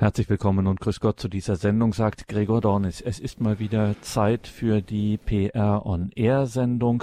Herzlich willkommen und grüß Gott zu dieser Sendung, sagt Gregor Dornis. Es ist mal wieder Zeit für die PR on Air Sendung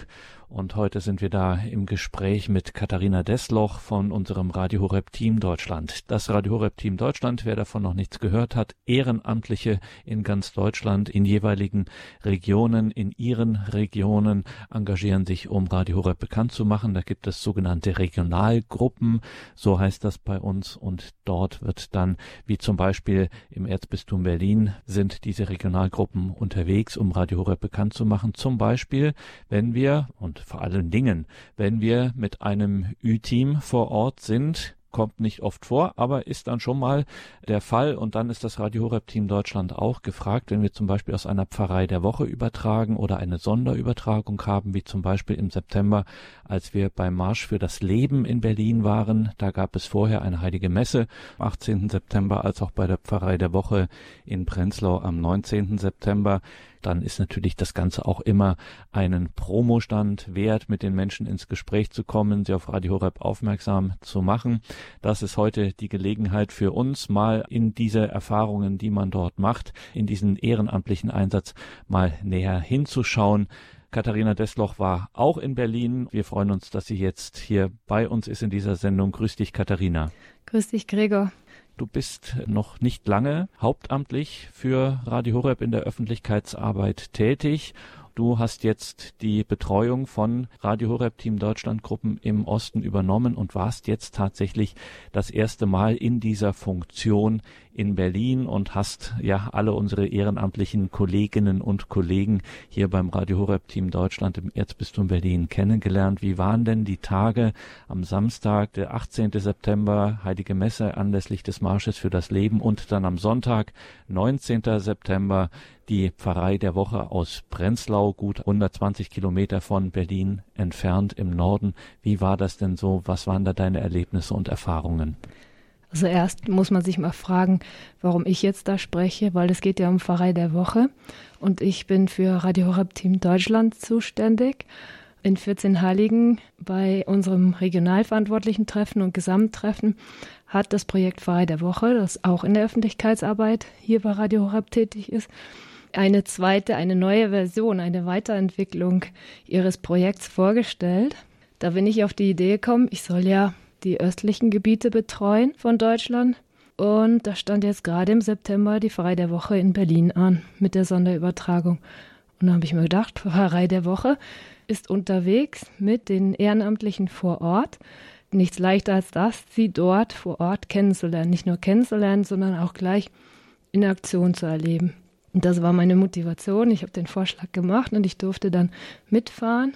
und heute sind wir da im Gespräch mit Katharina Desloch von unserem Radio Horeb Team Deutschland. Das Radio Horeb Team Deutschland, wer davon noch nichts gehört hat, Ehrenamtliche in ganz Deutschland, in jeweiligen Regionen, in ihren Regionen engagieren sich, um Radio Horeb bekannt zu machen. Da gibt es sogenannte Regionalgruppen, so heißt das bei uns und dort wird dann, wie zum Beispiel im Erzbistum Berlin, sind diese Regionalgruppen unterwegs, um Radio Horeb bekannt zu machen. Zum Beispiel, wenn wir, und vor allen Dingen, wenn wir mit einem Ü-Team vor Ort sind, kommt nicht oft vor, aber ist dann schon mal der Fall. Und dann ist das Radio Horeb Team Deutschland auch gefragt, wenn wir zum Beispiel aus einer Pfarrei der Woche übertragen oder eine Sonderübertragung haben, wie zum Beispiel im September, als wir beim Marsch für das Leben in Berlin waren. Da gab es vorher eine heilige Messe am 18. September, als auch bei der Pfarrei der Woche in Prenzlau am 19. September dann ist natürlich das Ganze auch immer einen Promostand wert, mit den Menschen ins Gespräch zu kommen, sie auf Radio Horeb aufmerksam zu machen. Das ist heute die Gelegenheit für uns, mal in diese Erfahrungen, die man dort macht, in diesen ehrenamtlichen Einsatz mal näher hinzuschauen. Katharina Desloch war auch in Berlin. Wir freuen uns, dass sie jetzt hier bei uns ist in dieser Sendung. Grüß dich, Katharina. Grüß dich, Gregor. Du bist noch nicht lange hauptamtlich für Radio Horeb in der Öffentlichkeitsarbeit tätig. Du hast jetzt die Betreuung von Radio Horeb Team Deutschland Gruppen im Osten übernommen und warst jetzt tatsächlich das erste Mal in dieser Funktion in Berlin und hast ja alle unsere ehrenamtlichen Kolleginnen und Kollegen hier beim Radio Horeb Team Deutschland im Erzbistum Berlin kennengelernt. Wie waren denn die Tage am Samstag, der 18. September, Heilige Messe anlässlich des Marsches für das Leben und dann am Sonntag, 19. September, die Pfarrei der Woche aus Prenzlau, gut 120 Kilometer von Berlin entfernt im Norden. Wie war das denn so? Was waren da deine Erlebnisse und Erfahrungen? Also erst muss man sich mal fragen, warum ich jetzt da spreche, weil es geht ja um Pfarrei der Woche und ich bin für Radio Horeb Team Deutschland zuständig. In 14 Heiligen bei unserem regionalverantwortlichen Treffen und Gesamttreffen hat das Projekt Pfarrei der Woche, das auch in der Öffentlichkeitsarbeit hier bei Radio Horeb tätig ist, eine zweite, eine neue Version, eine Weiterentwicklung ihres Projekts vorgestellt. Da bin ich auf die Idee gekommen, ich soll ja die östlichen Gebiete betreuen von Deutschland. Und da stand jetzt gerade im September die Pfarrei der Woche in Berlin an mit der Sonderübertragung. Und da habe ich mir gedacht, Pfarrei der Woche ist unterwegs mit den Ehrenamtlichen vor Ort. Nichts leichter als das, sie dort vor Ort kennenzulernen. Nicht nur kennenzulernen, sondern auch gleich in Aktion zu erleben. Und das war meine Motivation. Ich habe den Vorschlag gemacht und ich durfte dann mitfahren.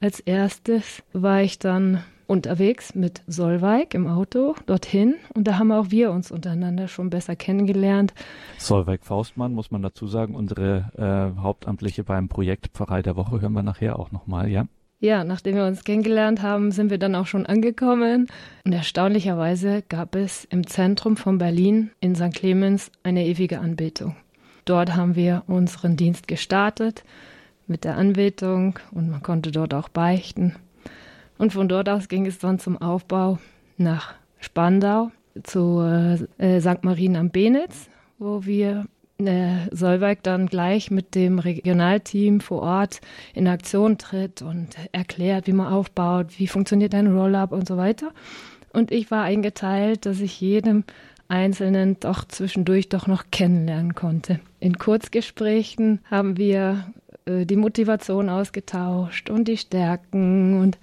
Als erstes war ich dann unterwegs mit Solveig im Auto dorthin und da haben auch wir uns untereinander schon besser kennengelernt. Solveig Faustmann, muss man dazu sagen, unsere äh, Hauptamtliche beim Projekt Pfarrei der Woche, hören wir nachher auch nochmal, ja? Ja, nachdem wir uns kennengelernt haben, sind wir dann auch schon angekommen. Und erstaunlicherweise gab es im Zentrum von Berlin in St. Clemens eine ewige Anbetung. Dort haben wir unseren Dienst gestartet mit der Anbetung und man konnte dort auch beichten. Und von dort aus ging es dann zum Aufbau nach Spandau zu äh, St. Marien am Benitz, wo wir äh, Solveig dann gleich mit dem Regionalteam vor Ort in Aktion tritt und erklärt, wie man aufbaut, wie funktioniert ein Roll-up und so weiter. Und ich war eingeteilt, dass ich jedem Einzelnen doch zwischendurch doch noch kennenlernen konnte. In Kurzgesprächen haben wir äh, die Motivation ausgetauscht und die Stärken und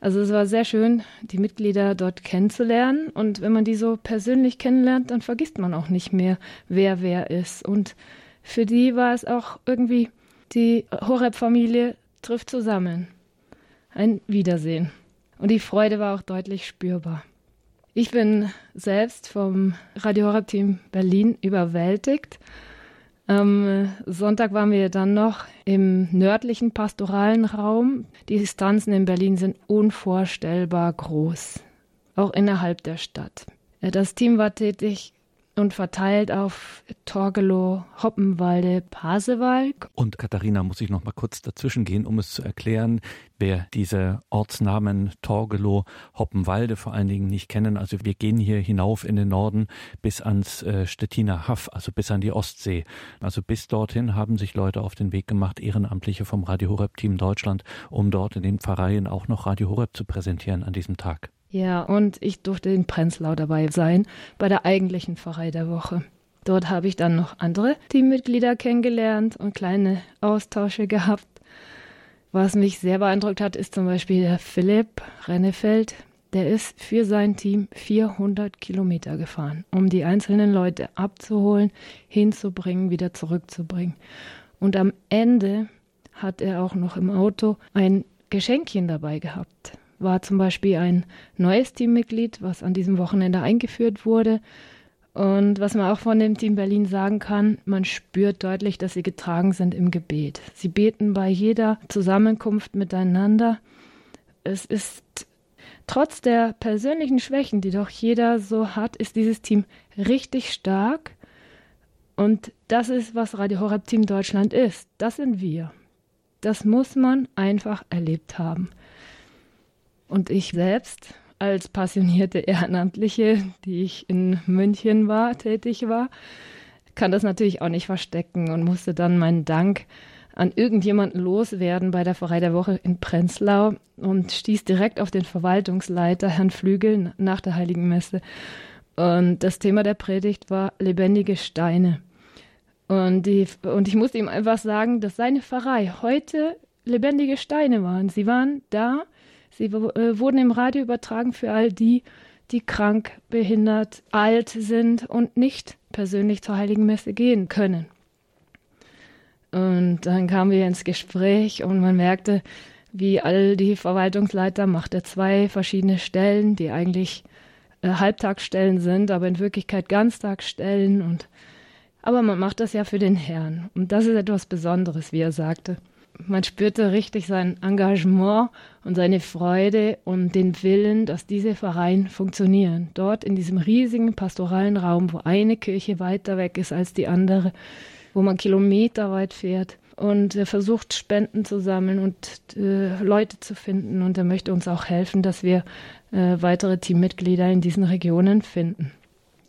also es war sehr schön, die Mitglieder dort kennenzulernen. Und wenn man die so persönlich kennenlernt, dann vergisst man auch nicht mehr, wer wer ist. Und für die war es auch irgendwie, die Horeb-Familie trifft zusammen. Ein Wiedersehen. Und die Freude war auch deutlich spürbar. Ich bin selbst vom Radio Horeb-Team Berlin überwältigt am Sonntag waren wir dann noch im nördlichen pastoralen Raum. Die Distanzen in Berlin sind unvorstellbar groß, auch innerhalb der Stadt. Das Team war tätig und verteilt auf Torgelow, Hoppenwalde, Pasewalk. Und Katharina, muss ich noch mal kurz dazwischen gehen, um es zu erklären. Wer diese Ortsnamen Torgelow, Hoppenwalde vor allen Dingen nicht kennen. Also wir gehen hier hinauf in den Norden bis ans äh, Stettiner Haff, also bis an die Ostsee. Also bis dorthin haben sich Leute auf den Weg gemacht, Ehrenamtliche vom Radio Horeb Team Deutschland, um dort in den Pfarreien auch noch Radio Horeb zu präsentieren an diesem Tag. Ja, und ich durfte in Prenzlau dabei sein, bei der eigentlichen Pfarrei der Woche. Dort habe ich dann noch andere Teammitglieder kennengelernt und kleine Austausche gehabt. Was mich sehr beeindruckt hat, ist zum Beispiel der Philipp Rennefeld. Der ist für sein Team 400 Kilometer gefahren, um die einzelnen Leute abzuholen, hinzubringen, wieder zurückzubringen. Und am Ende hat er auch noch im Auto ein Geschenkchen dabei gehabt. War zum Beispiel ein neues Teammitglied, was an diesem Wochenende eingeführt wurde. Und was man auch von dem Team Berlin sagen kann, man spürt deutlich, dass sie getragen sind im Gebet. Sie beten bei jeder Zusammenkunft miteinander. Es ist trotz der persönlichen Schwächen, die doch jeder so hat, ist dieses Team richtig stark. Und das ist, was Radio Horeb Team Deutschland ist. Das sind wir. Das muss man einfach erlebt haben. Und ich selbst als passionierte Ehrenamtliche, die ich in München war, tätig war, kann das natürlich auch nicht verstecken und musste dann meinen Dank an irgendjemanden loswerden bei der Pfarrei der Woche in Prenzlau und stieß direkt auf den Verwaltungsleiter, Herrn Flügel, nach der Heiligen Messe. Und das Thema der Predigt war lebendige Steine. Und, die, und ich musste ihm einfach sagen, dass seine Pfarrei heute lebendige Steine waren. Sie waren da, Sie äh, wurden im Radio übertragen für all die, die krank, behindert, alt sind und nicht persönlich zur Heiligen Messe gehen können. Und dann kamen wir ins Gespräch und man merkte, wie all die Verwaltungsleiter machte zwei verschiedene Stellen, die eigentlich äh, Halbtagsstellen sind, aber in Wirklichkeit Ganztagsstellen und aber man macht das ja für den Herrn. Und das ist etwas Besonderes, wie er sagte man spürte richtig sein Engagement und seine Freude und den Willen, dass diese Vereine funktionieren. Dort in diesem riesigen pastoralen Raum, wo eine Kirche weiter weg ist als die andere, wo man kilometerweit fährt und er versucht Spenden zu sammeln und äh, Leute zu finden und er möchte uns auch helfen, dass wir äh, weitere Teammitglieder in diesen Regionen finden.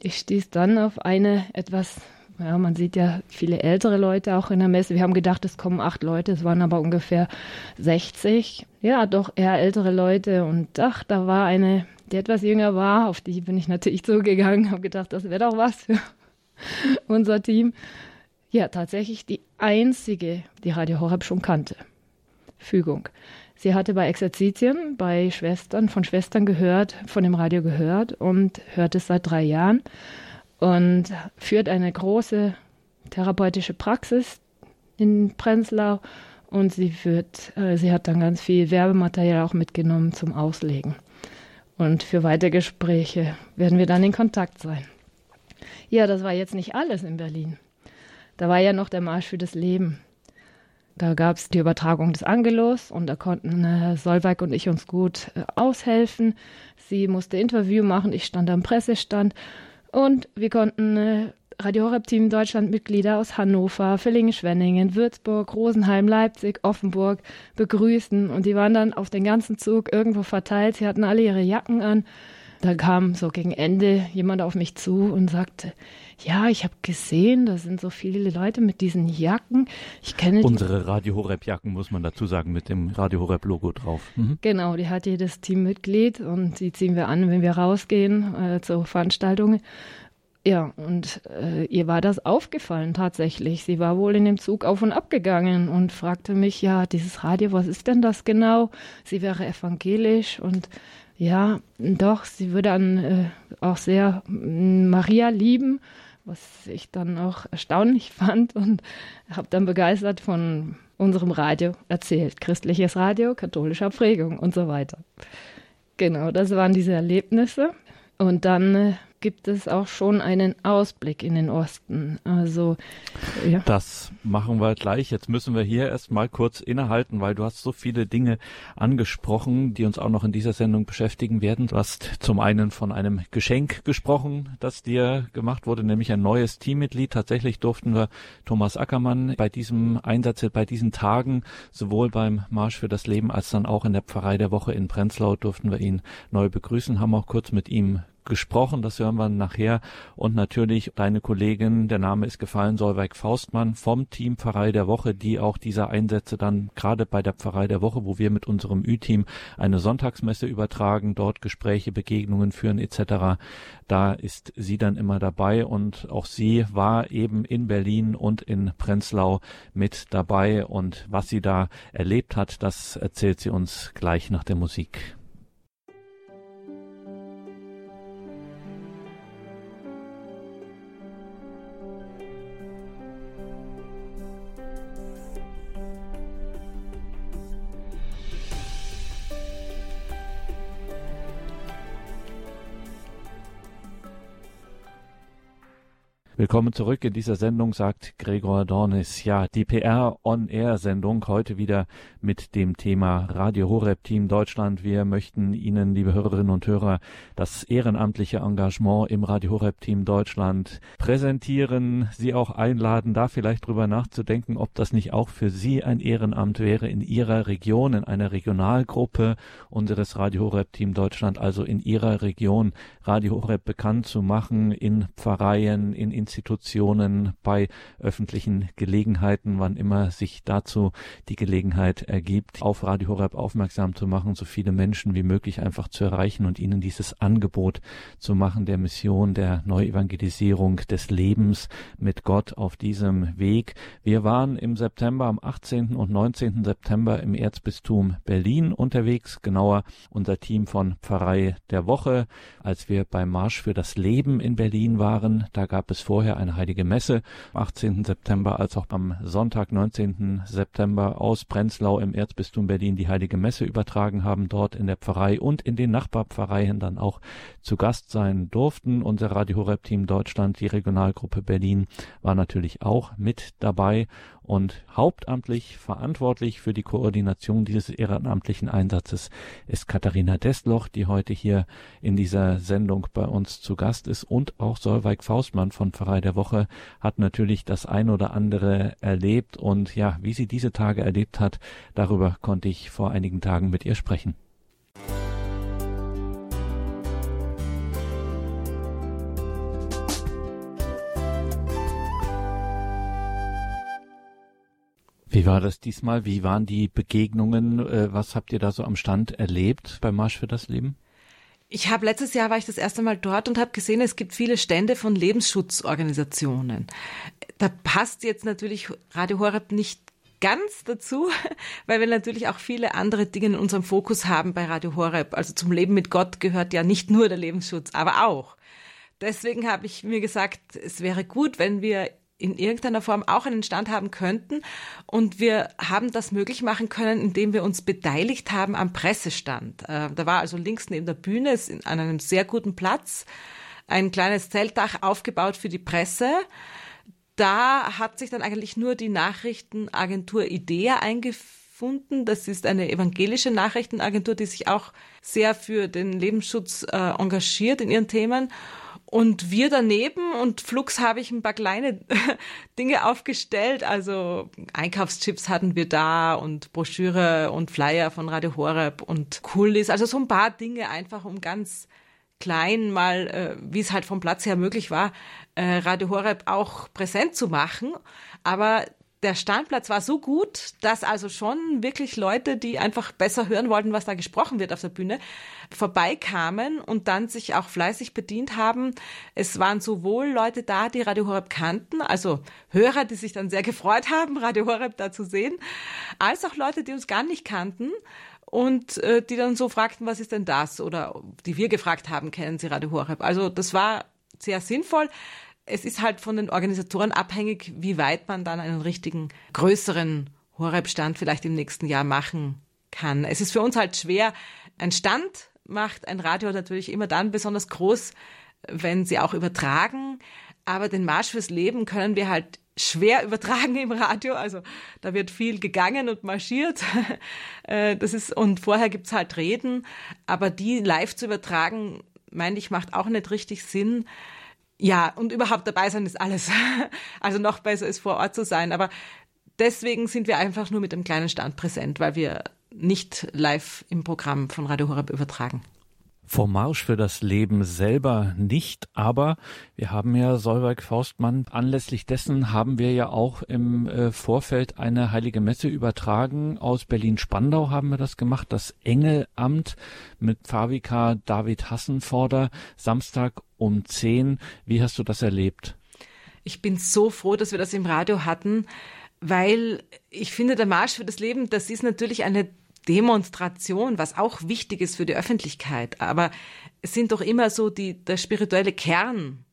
Ich stieß dann auf eine etwas ja, man sieht ja viele ältere Leute auch in der Messe. Wir haben gedacht, es kommen acht Leute, es waren aber ungefähr 60. Ja, doch eher ältere Leute. Und ach, da war eine, die etwas jünger war, auf die bin ich natürlich zugegangen, habe gedacht, das wäre doch was für unser Team. Ja, tatsächlich die einzige, die Radio Horeb schon kannte. Fügung. Sie hatte bei Exerzitien, bei Schwestern, von Schwestern gehört, von dem Radio gehört und hört es seit drei Jahren und führt eine große therapeutische Praxis in Prenzlau und sie führt, äh, sie hat dann ganz viel Werbematerial auch mitgenommen zum Auslegen. Und für weitere Gespräche werden wir dann in Kontakt sein. Ja, das war jetzt nicht alles in Berlin. Da war ja noch der Marsch für das Leben. Da gab es die Übertragung des Angelos und da konnten äh, Solveig und ich uns gut äh, aushelfen. Sie musste Interview machen, ich stand am Pressestand und wir konnten äh, Radio Horeb Team Deutschland Mitglieder aus Hannover, Villingen-Schwenningen, Würzburg, Rosenheim, Leipzig, Offenburg begrüßen. Und die waren dann auf den ganzen Zug irgendwo verteilt. Sie hatten alle ihre Jacken an. Da kam so gegen Ende jemand auf mich zu und sagte, ja, ich habe gesehen, da sind so viele Leute mit diesen Jacken. Ich kenne unsere Radio Horeb Jacken muss man dazu sagen mit dem Radio Horeb Logo drauf. Mhm. Genau, die hat jedes Teammitglied und die ziehen wir an, wenn wir rausgehen äh, zu Veranstaltungen. Ja, und äh, ihr war das aufgefallen tatsächlich. Sie war wohl in dem Zug auf und ab gegangen und fragte mich, ja, dieses Radio, was ist denn das genau? Sie wäre evangelisch und ja, doch, sie würde dann äh, auch sehr Maria lieben was ich dann auch erstaunlich fand und habe dann begeistert von unserem Radio erzählt. Christliches Radio, katholischer Prägung und so weiter. Genau, das waren diese Erlebnisse. Und dann äh, gibt es auch schon einen Ausblick in den Osten. Also ja. Das machen wir gleich. Jetzt müssen wir hier erstmal kurz innehalten, weil du hast so viele Dinge angesprochen, die uns auch noch in dieser Sendung beschäftigen werden. Du hast zum einen von einem Geschenk gesprochen, das dir gemacht wurde, nämlich ein neues Teammitglied. Tatsächlich durften wir Thomas Ackermann bei diesem Einsatz, bei diesen Tagen, sowohl beim Marsch für das Leben als dann auch in der Pfarrei der Woche in Prenzlau durften wir ihn neu begrüßen, haben auch kurz mit ihm gesprochen, das hören wir nachher. Und natürlich deine Kollegin, der Name ist gefallen, Solveig Faustmann vom Team Pfarrei der Woche, die auch diese Einsätze dann gerade bei der Pfarrei der Woche, wo wir mit unserem Ü-Team eine Sonntagsmesse übertragen, dort Gespräche, Begegnungen führen etc. Da ist sie dann immer dabei und auch sie war eben in Berlin und in Prenzlau mit dabei und was sie da erlebt hat, das erzählt sie uns gleich nach der Musik. Willkommen zurück in dieser Sendung, sagt Gregor Dornis. Ja, die PR On Air Sendung heute wieder mit dem Thema Radio Horeb Team Deutschland. Wir möchten Ihnen, liebe Hörerinnen und Hörer, das ehrenamtliche Engagement im Radio Horeb Team Deutschland präsentieren, Sie auch einladen, da vielleicht drüber nachzudenken, ob das nicht auch für Sie ein Ehrenamt wäre in Ihrer Region, in einer Regionalgruppe unseres Radio Horeb Team Deutschland, also in Ihrer Region Radio Horeb bekannt zu machen, in Pfarreien, in Institutionen, bei öffentlichen Gelegenheiten, wann immer sich dazu die Gelegenheit ergibt, auf Radio Horeb aufmerksam zu machen, so viele Menschen wie möglich einfach zu erreichen und ihnen dieses Angebot zu machen der Mission der Neuevangelisierung des Lebens mit Gott auf diesem Weg. Wir waren im September, am 18. und 19. September im Erzbistum Berlin unterwegs, genauer unser Team von Pfarrei der Woche. Als wir beim Marsch für das Leben in Berlin waren, da gab es vor vorher eine heilige Messe am 18. September als auch am Sonntag, 19. September aus Prenzlau im Erzbistum Berlin die heilige Messe übertragen haben, dort in der Pfarrei und in den Nachbarpfarreien dann auch zu Gast sein durften. Unser Radio Horeb Team Deutschland, die Regionalgruppe Berlin, war natürlich auch mit dabei und hauptamtlich verantwortlich für die Koordination dieses ehrenamtlichen Einsatzes ist Katharina Destloch, die heute hier in dieser Sendung bei uns zu Gast ist und auch Solveig Faustmann von Pfarrei der Woche hat natürlich das ein oder andere erlebt und ja, wie sie diese Tage erlebt hat, darüber konnte ich vor einigen Tagen mit ihr sprechen. Wie war das diesmal? Wie waren die Begegnungen? Äh, was habt ihr da so am Stand erlebt beim Marsch für das Leben? Ich habe letztes Jahr war ich das erste Mal dort und habe gesehen, es gibt viele Stände von Lebensschutzorganisationen. Da passt jetzt natürlich Radio Horeb nicht ganz dazu, weil wir natürlich auch viele andere Dinge in unserem Fokus haben bei Radio Horeb. Also zum Leben mit Gott gehört ja nicht nur der Lebensschutz, aber auch. Deswegen habe ich mir gesagt, es wäre gut, wenn wir in irgendeiner Form auch einen Stand haben könnten. Und wir haben das möglich machen können, indem wir uns beteiligt haben am Pressestand. Äh, da war also links neben der Bühne an einem sehr guten Platz ein kleines Zeltdach aufgebaut für die Presse. Da hat sich dann eigentlich nur die Nachrichtenagentur IDEA eingefunden. Das ist eine evangelische Nachrichtenagentur, die sich auch sehr für den Lebensschutz äh, engagiert in ihren Themen. Und wir daneben und flugs habe ich ein paar kleine Dinge aufgestellt. Also Einkaufschips hatten wir da und Broschüre und Flyer von Radio Horeb und Coolies. Also so ein paar Dinge einfach, um ganz klein mal, äh, wie es halt vom Platz her möglich war, äh, Radio Horeb auch präsent zu machen. Aber der Standplatz war so gut, dass also schon wirklich Leute, die einfach besser hören wollten, was da gesprochen wird auf der Bühne, vorbeikamen und dann sich auch fleißig bedient haben. Es waren sowohl Leute da, die Radio Horeb kannten, also Hörer, die sich dann sehr gefreut haben, Radio Horeb da zu sehen, als auch Leute, die uns gar nicht kannten und äh, die dann so fragten, was ist denn das? Oder die wir gefragt haben, kennen Sie Radio Horeb? Also das war sehr sinnvoll es ist halt von den Organisatoren abhängig, wie weit man dann einen richtigen größeren Horeb-Stand vielleicht im nächsten Jahr machen kann. Es ist für uns halt schwer. Ein Stand macht ein Radio natürlich immer dann besonders groß, wenn sie auch übertragen. Aber den Marsch fürs Leben können wir halt schwer übertragen im Radio. Also da wird viel gegangen und marschiert. Äh, das ist, und vorher gibt's halt Reden. Aber die live zu übertragen, meine ich, macht auch nicht richtig Sinn. Ja, und überhaupt dabei sein ist alles. Also noch besser ist vor Ort zu sein. Aber deswegen sind wir einfach nur mit einem kleinen Stand präsent, weil wir nicht live im Programm von Radio Horeb übertragen. Vom Marsch für das Leben selber nicht, aber wir haben ja Solveig Faustmann, anlässlich dessen haben wir ja auch im äh, Vorfeld eine heilige Messe übertragen. Aus Berlin-Spandau haben wir das gemacht, das Engelamt mit Pfarrvikar David Hassenforder, Samstag um 10. Wie hast du das erlebt? Ich bin so froh, dass wir das im Radio hatten, weil ich finde, der Marsch für das Leben, das ist natürlich eine Demonstration, was auch wichtig ist für die Öffentlichkeit. Aber es sind doch immer so, die, der spirituelle Kern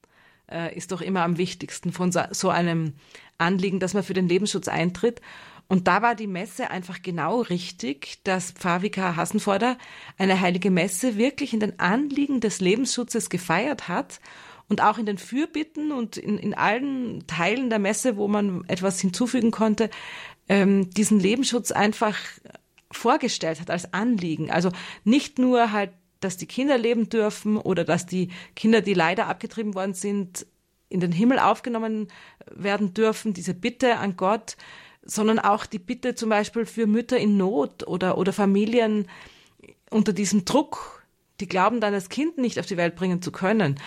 äh, ist doch immer am wichtigsten von so, so einem Anliegen, dass man für den Lebensschutz eintritt. Und da war die Messe einfach genau richtig, dass Pfarrvikar Hassenforder eine heilige Messe wirklich in den Anliegen des Lebensschutzes gefeiert hat und auch in den Fürbitten und in, in allen Teilen der Messe, wo man etwas hinzufügen konnte, ähm, diesen Lebensschutz einfach vorgestellt hat als Anliegen. Also nicht nur halt, dass die Kinder leben dürfen oder dass die Kinder, die leider abgetrieben worden sind, in den Himmel aufgenommen werden dürfen, diese Bitte an Gott, sondern auch die Bitte zum Beispiel für Mütter in Not oder, oder Familien unter diesem Druck, die glauben dann, das Kind nicht auf die Welt bringen zu können.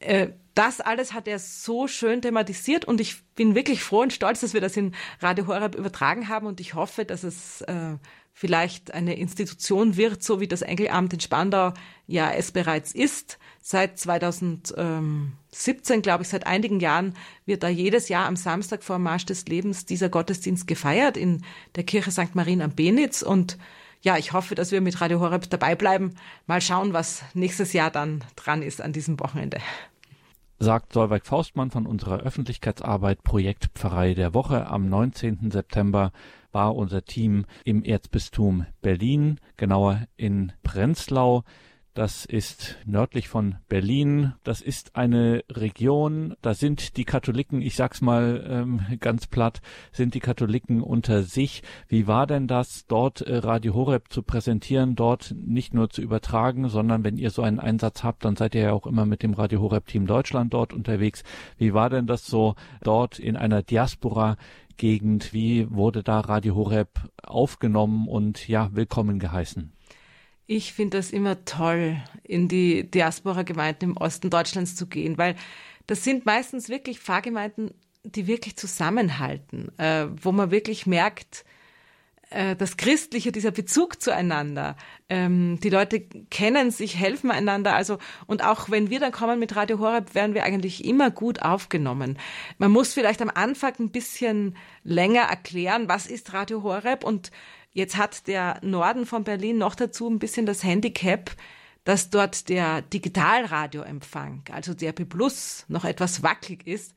Äh, das alles hat er so schön thematisiert und ich bin wirklich froh und stolz, dass wir das in Radio Horeb übertragen haben und ich hoffe, dass es äh, vielleicht eine Institution wird, so wie das Engelamt in Spandau ja es bereits ist. Seit 2017, glaube ich, seit einigen Jahren wird da jedes Jahr am Samstag vor dem Marsch des Lebens dieser Gottesdienst gefeiert in der Kirche St. Marien am Benitz und ja, ich hoffe, dass wir mit Radio Horeb dabei bleiben. Mal schauen, was nächstes Jahr dann dran ist an diesem Wochenende sagt Solveig Faustmann von unserer Öffentlichkeitsarbeit Projekt Pfarrei der Woche. Am 19. September war unser Team im Erzbistum Berlin, genauer in Prenzlau. Das ist nördlich von Berlin. Das ist eine Region, da sind die Katholiken, ich sag's mal ähm, ganz platt, sind die Katholiken unter sich. Wie war denn das, dort äh, Radio Horeb zu präsentieren, dort nicht nur zu übertragen, sondern wenn ihr so einen Einsatz habt, dann seid ihr ja auch immer mit dem Radio Horeb Team Deutschland dort unterwegs. Wie war denn das so dort in einer Diaspora Gegend? Wie wurde da Radio Horeb aufgenommen und ja, willkommen geheißen? Ich finde das immer toll, in die Diaspora-Gemeinden im Osten Deutschlands zu gehen, weil das sind meistens wirklich Pfarrgemeinden, die wirklich zusammenhalten, äh, wo man wirklich merkt, das Christliche, dieser Bezug zueinander. Ähm, die Leute kennen sich, helfen einander. Also, und auch wenn wir dann kommen mit Radio Horeb, werden wir eigentlich immer gut aufgenommen. Man muss vielleicht am Anfang ein bisschen länger erklären, was ist Radio Horeb und Jetzt hat der Norden von Berlin noch dazu ein bisschen das Handicap, dass dort der Digitalradioempfang, also der B Plus, noch etwas wackelig ist.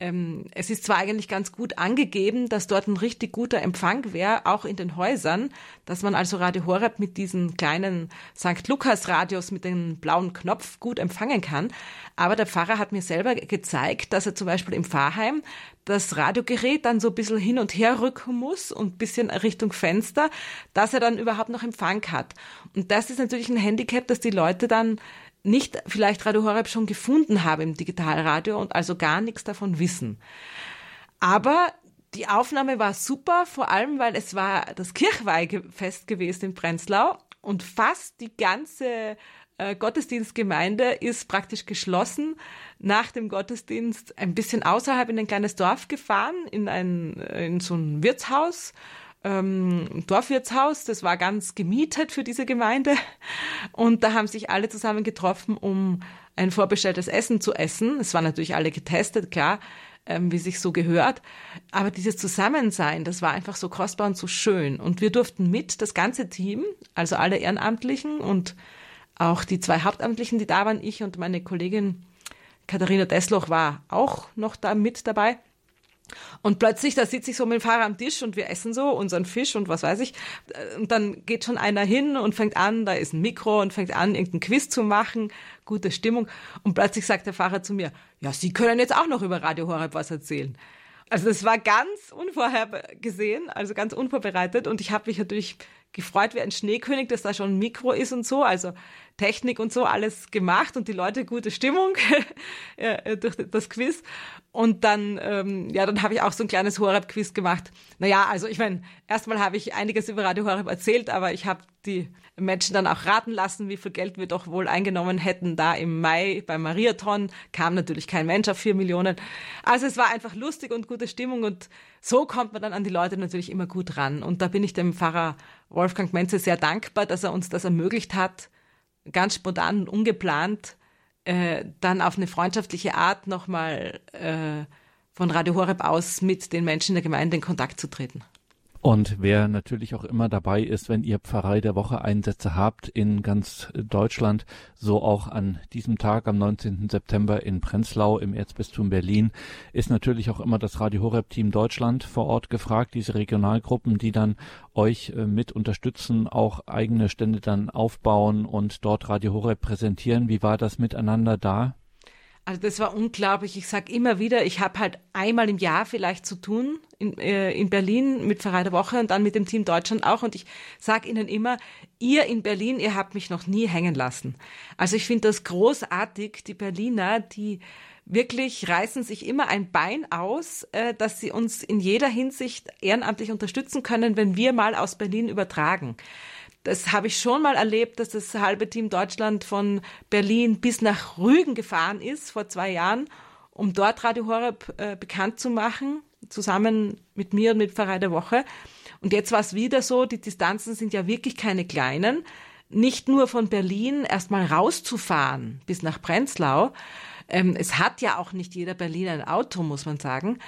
Ähm, es ist zwar eigentlich ganz gut angegeben, dass dort ein richtig guter Empfang wäre, auch in den Häusern, dass man also Radio Horeb mit diesen kleinen St. Lukas Radios mit dem blauen Knopf gut empfangen kann. Aber der Pfarrer hat mir selber gezeigt, dass er zum Beispiel im Pfarrheim das Radiogerät dann so ein bisschen hin und her rücken muss und ein bisschen Richtung Fenster, dass er dann überhaupt noch Empfang hat. Und das ist natürlich ein Handicap, dass die Leute dann nicht vielleicht Radio Horeb schon gefunden haben im Digitalradio und also gar nichts davon wissen. Aber die Aufnahme war super, vor allem weil es war das Kirchweihfest gewesen in Prenzlau und fast die ganze äh, Gottesdienstgemeinde ist praktisch geschlossen nach dem Gottesdienst ein bisschen außerhalb in ein kleines Dorf gefahren, in ein, in so ein Wirtshaus, ähm, Dorfwirtshaus. Das war ganz gemietet für diese Gemeinde. Und da haben sich alle zusammen getroffen, um ein vorbestelltes Essen zu essen. Es waren natürlich alle getestet, klar, ähm, wie sich so gehört. Aber dieses Zusammensein, das war einfach so kostbar und so schön. Und wir durften mit, das ganze Team, also alle Ehrenamtlichen und auch die zwei Hauptamtlichen, die da waren, ich und meine Kollegin Katharina Desloch war auch noch da mit dabei. Und plötzlich, da sitze ich so mit dem Fahrer am Tisch und wir essen so unseren Fisch und was weiß ich. Und dann geht schon einer hin und fängt an, da ist ein Mikro und fängt an, irgendein Quiz zu machen. gute Stimmung. Und plötzlich sagt der Fahrer zu mir, ja, Sie können jetzt auch noch über Radio Horeb was erzählen. Also es war ganz unvorhergesehen, also ganz unvorbereitet und ich habe mich natürlich gefreut wie ein Schneekönig, dass da schon ein Mikro ist und so, also Technik und so alles gemacht und die Leute gute Stimmung äh, durch das Quiz und dann ähm, ja dann habe ich auch so ein kleines Horeb Quiz gemacht. Naja, also ich meine, erstmal habe ich einiges über Radio Horeb erzählt, aber ich habe die Menschen dann auch raten lassen, wie viel Geld wir doch wohl eingenommen hätten. Da im Mai beim Mariathon kam natürlich kein Mensch auf vier Millionen. Also es war einfach lustig und gute Stimmung und so kommt man dann an die Leute natürlich immer gut ran. Und da bin ich dem Pfarrer Wolfgang Menze sehr dankbar, dass er uns das ermöglicht hat, ganz spontan und ungeplant äh, dann auf eine freundschaftliche Art nochmal äh, von Radio Horeb aus mit den Menschen in der Gemeinde in Kontakt zu treten. Und wer natürlich auch immer dabei ist, wenn ihr Pfarrei der Woche Einsätze habt in ganz Deutschland, so auch an diesem Tag am 19. September in Prenzlau im Erzbistum Berlin, ist natürlich auch immer das Radio Horeb Team Deutschland vor Ort gefragt, diese Regionalgruppen, die dann euch äh, mit unterstützen, auch eigene Stände dann aufbauen und dort Radio Horeb präsentieren. Wie war das miteinander da? Also das war unglaublich. Ich sage immer wieder, ich habe halt einmal im Jahr vielleicht zu tun in, äh, in Berlin mit Pfarrei der Woche und dann mit dem Team Deutschland auch. Und ich sage Ihnen immer, ihr in Berlin, ihr habt mich noch nie hängen lassen. Also ich finde das großartig, die Berliner, die wirklich reißen sich immer ein Bein aus, äh, dass sie uns in jeder Hinsicht ehrenamtlich unterstützen können, wenn wir mal aus Berlin übertragen das habe ich schon mal erlebt, dass das halbe Team Deutschland von Berlin bis nach Rügen gefahren ist vor zwei Jahren, um dort Radio Horeb äh, bekannt zu machen, zusammen mit mir und mit Pfarrei der Woche. Und jetzt war es wieder so, die Distanzen sind ja wirklich keine kleinen. Nicht nur von Berlin erstmal rauszufahren bis nach Prenzlau. Ähm, es hat ja auch nicht jeder Berliner ein Auto, muss man sagen.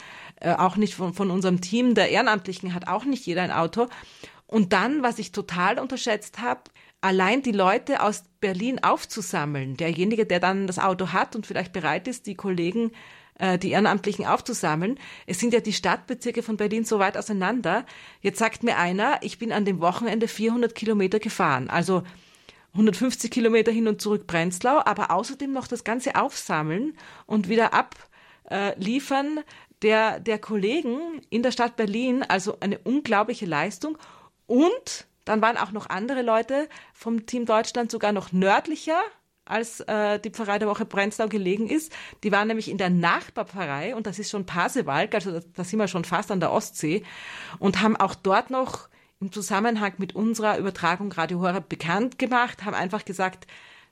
Äh, auch nicht von, von unserem Team der Ehrenamtlichen hat auch nicht jeder ein Auto. Und dann, was ich total unterschätzt habe, allein die Leute aus Berlin aufzusammeln, derjenige, der dann das Auto hat und vielleicht bereit ist, die Kollegen, äh, die Ehrenamtlichen aufzusammeln. Es sind ja die Stadtbezirke von Berlin so weit auseinander. Jetzt sagt mir einer, ich bin an dem Wochenende 400 Kilometer gefahren. Also 150 Kilometer hin und zurück Prenzlau, aber außerdem noch das Ganze aufsammeln und wieder abliefern der, der Kollegen in der Stadt Berlin. Also eine unglaubliche Leistung. Und dann waren auch noch andere Leute vom Team Deutschland sogar noch nördlicher als äh, die Pfarrei der Woche Prenzlau gelegen ist. Die waren nämlich in der Nachbarpfarrei und das ist schon Pasewalk, also da, da sind wir schon fast an der Ostsee und haben auch dort noch im Zusammenhang mit unserer Übertragung Radio Horeb bekannt gemacht, haben einfach gesagt,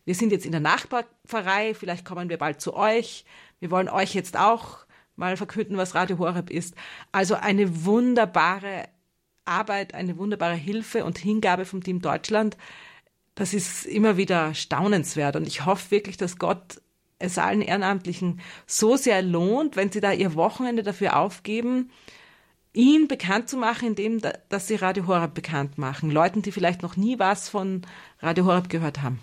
wir sind jetzt in der Nachbarpfarrei, vielleicht kommen wir bald zu euch. Wir wollen euch jetzt auch mal verkünden, was Radio Horeb ist. Also eine wunderbare Arbeit, eine wunderbare Hilfe und Hingabe vom Team Deutschland. Das ist immer wieder staunenswert und ich hoffe wirklich, dass Gott es allen Ehrenamtlichen so sehr lohnt, wenn sie da ihr Wochenende dafür aufgeben, ihn bekannt zu machen, indem dass sie Radio Horeb bekannt machen. Leuten, die vielleicht noch nie was von Radio Horeb gehört haben.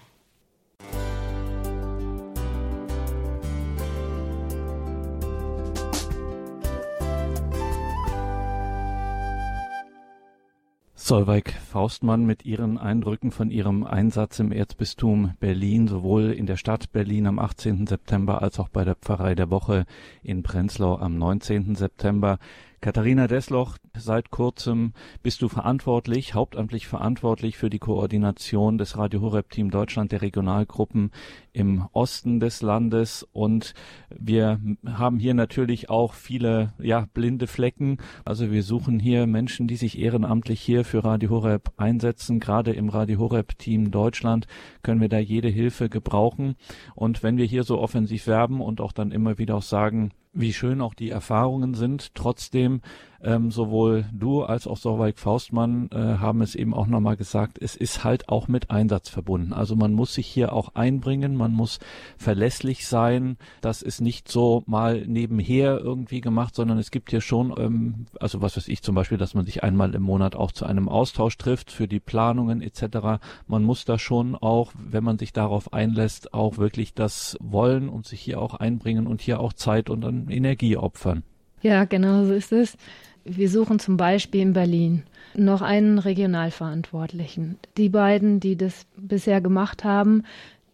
Solveig Faustmann mit ihren Eindrücken von ihrem Einsatz im Erzbistum Berlin, sowohl in der Stadt Berlin am 18. September als auch bei der Pfarrei der Woche in Prenzlau am 19. September. Katharina Desloch, seit kurzem bist du verantwortlich, hauptamtlich verantwortlich für die Koordination des Radio Horeb Team Deutschland der Regionalgruppen im Osten des Landes und wir haben hier natürlich auch viele ja blinde Flecken. Also wir suchen hier Menschen, die sich ehrenamtlich hier für Radio Horeb einsetzen. Gerade im Radio Horeb Team Deutschland können wir da jede Hilfe gebrauchen und wenn wir hier so offensiv werben und auch dann immer wieder auch sagen, wie schön auch die Erfahrungen sind. Trotzdem ähm, sowohl du als auch Sorweig Faustmann äh, haben es eben auch nochmal gesagt, es ist halt auch mit Einsatz verbunden. Also man muss sich hier auch einbringen, man muss verlässlich sein. Das ist nicht so mal nebenher irgendwie gemacht, sondern es gibt hier schon, ähm, also was weiß ich zum Beispiel, dass man sich einmal im Monat auch zu einem Austausch trifft für die Planungen etc. Man muss da schon auch, wenn man sich darauf einlässt, auch wirklich das wollen und sich hier auch einbringen und hier auch Zeit und dann Energie opfern. Ja, genau so ist es. Wir suchen zum Beispiel in Berlin noch einen Regionalverantwortlichen. Die beiden, die das bisher gemacht haben,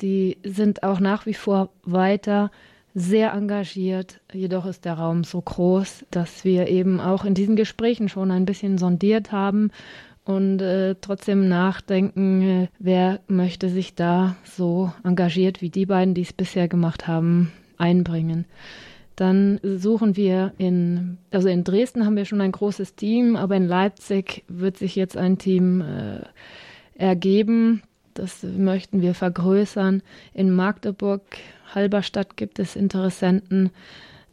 die sind auch nach wie vor weiter sehr engagiert. Jedoch ist der Raum so groß, dass wir eben auch in diesen Gesprächen schon ein bisschen sondiert haben und äh, trotzdem nachdenken, äh, wer möchte sich da so engagiert wie die beiden, die es bisher gemacht haben, einbringen. Dann suchen wir in, also in Dresden haben wir schon ein großes Team, aber in Leipzig wird sich jetzt ein Team äh, ergeben. Das möchten wir vergrößern. In Magdeburg, Halberstadt gibt es Interessenten.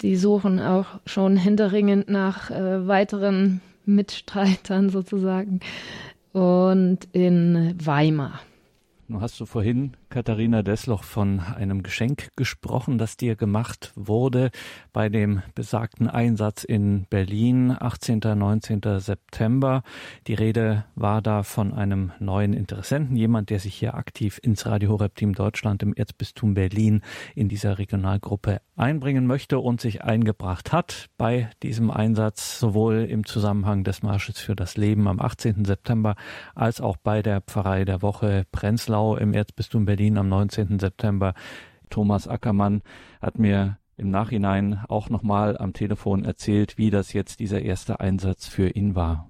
Die suchen auch schon hinterringend nach äh, weiteren Mitstreitern sozusagen. Und in Weimar. Nun hast du vorhin, Katharina Desloch, von einem Geschenk gesprochen, das dir gemacht wurde bei dem besagten Einsatz in Berlin, 18. 19. September. Die Rede war da von einem neuen Interessenten, jemand, der sich hier aktiv ins Radio Horeb Team Deutschland im Erzbistum Berlin in dieser Regionalgruppe einbringen möchte und sich eingebracht hat bei diesem Einsatz, sowohl im Zusammenhang des Marsches für das Leben am 18. September als auch bei der Pfarrei der Woche Prenzlau im Erzbistum Berlin am 19. September. Thomas Ackermann hat mir im Nachhinein auch nochmal am Telefon erzählt, wie das jetzt dieser erste Einsatz für ihn war.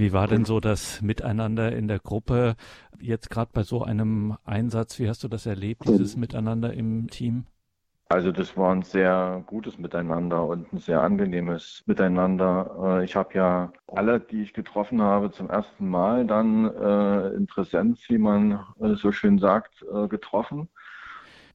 Wie war denn so das Miteinander in der Gruppe jetzt gerade bei so einem Einsatz? Wie hast du das erlebt, dieses Miteinander im Team? Also das war ein sehr gutes Miteinander und ein sehr angenehmes Miteinander. Äh, ich habe ja alle, die ich getroffen habe, zum ersten Mal dann äh, in Präsenz, wie man äh, so schön sagt, getroffen.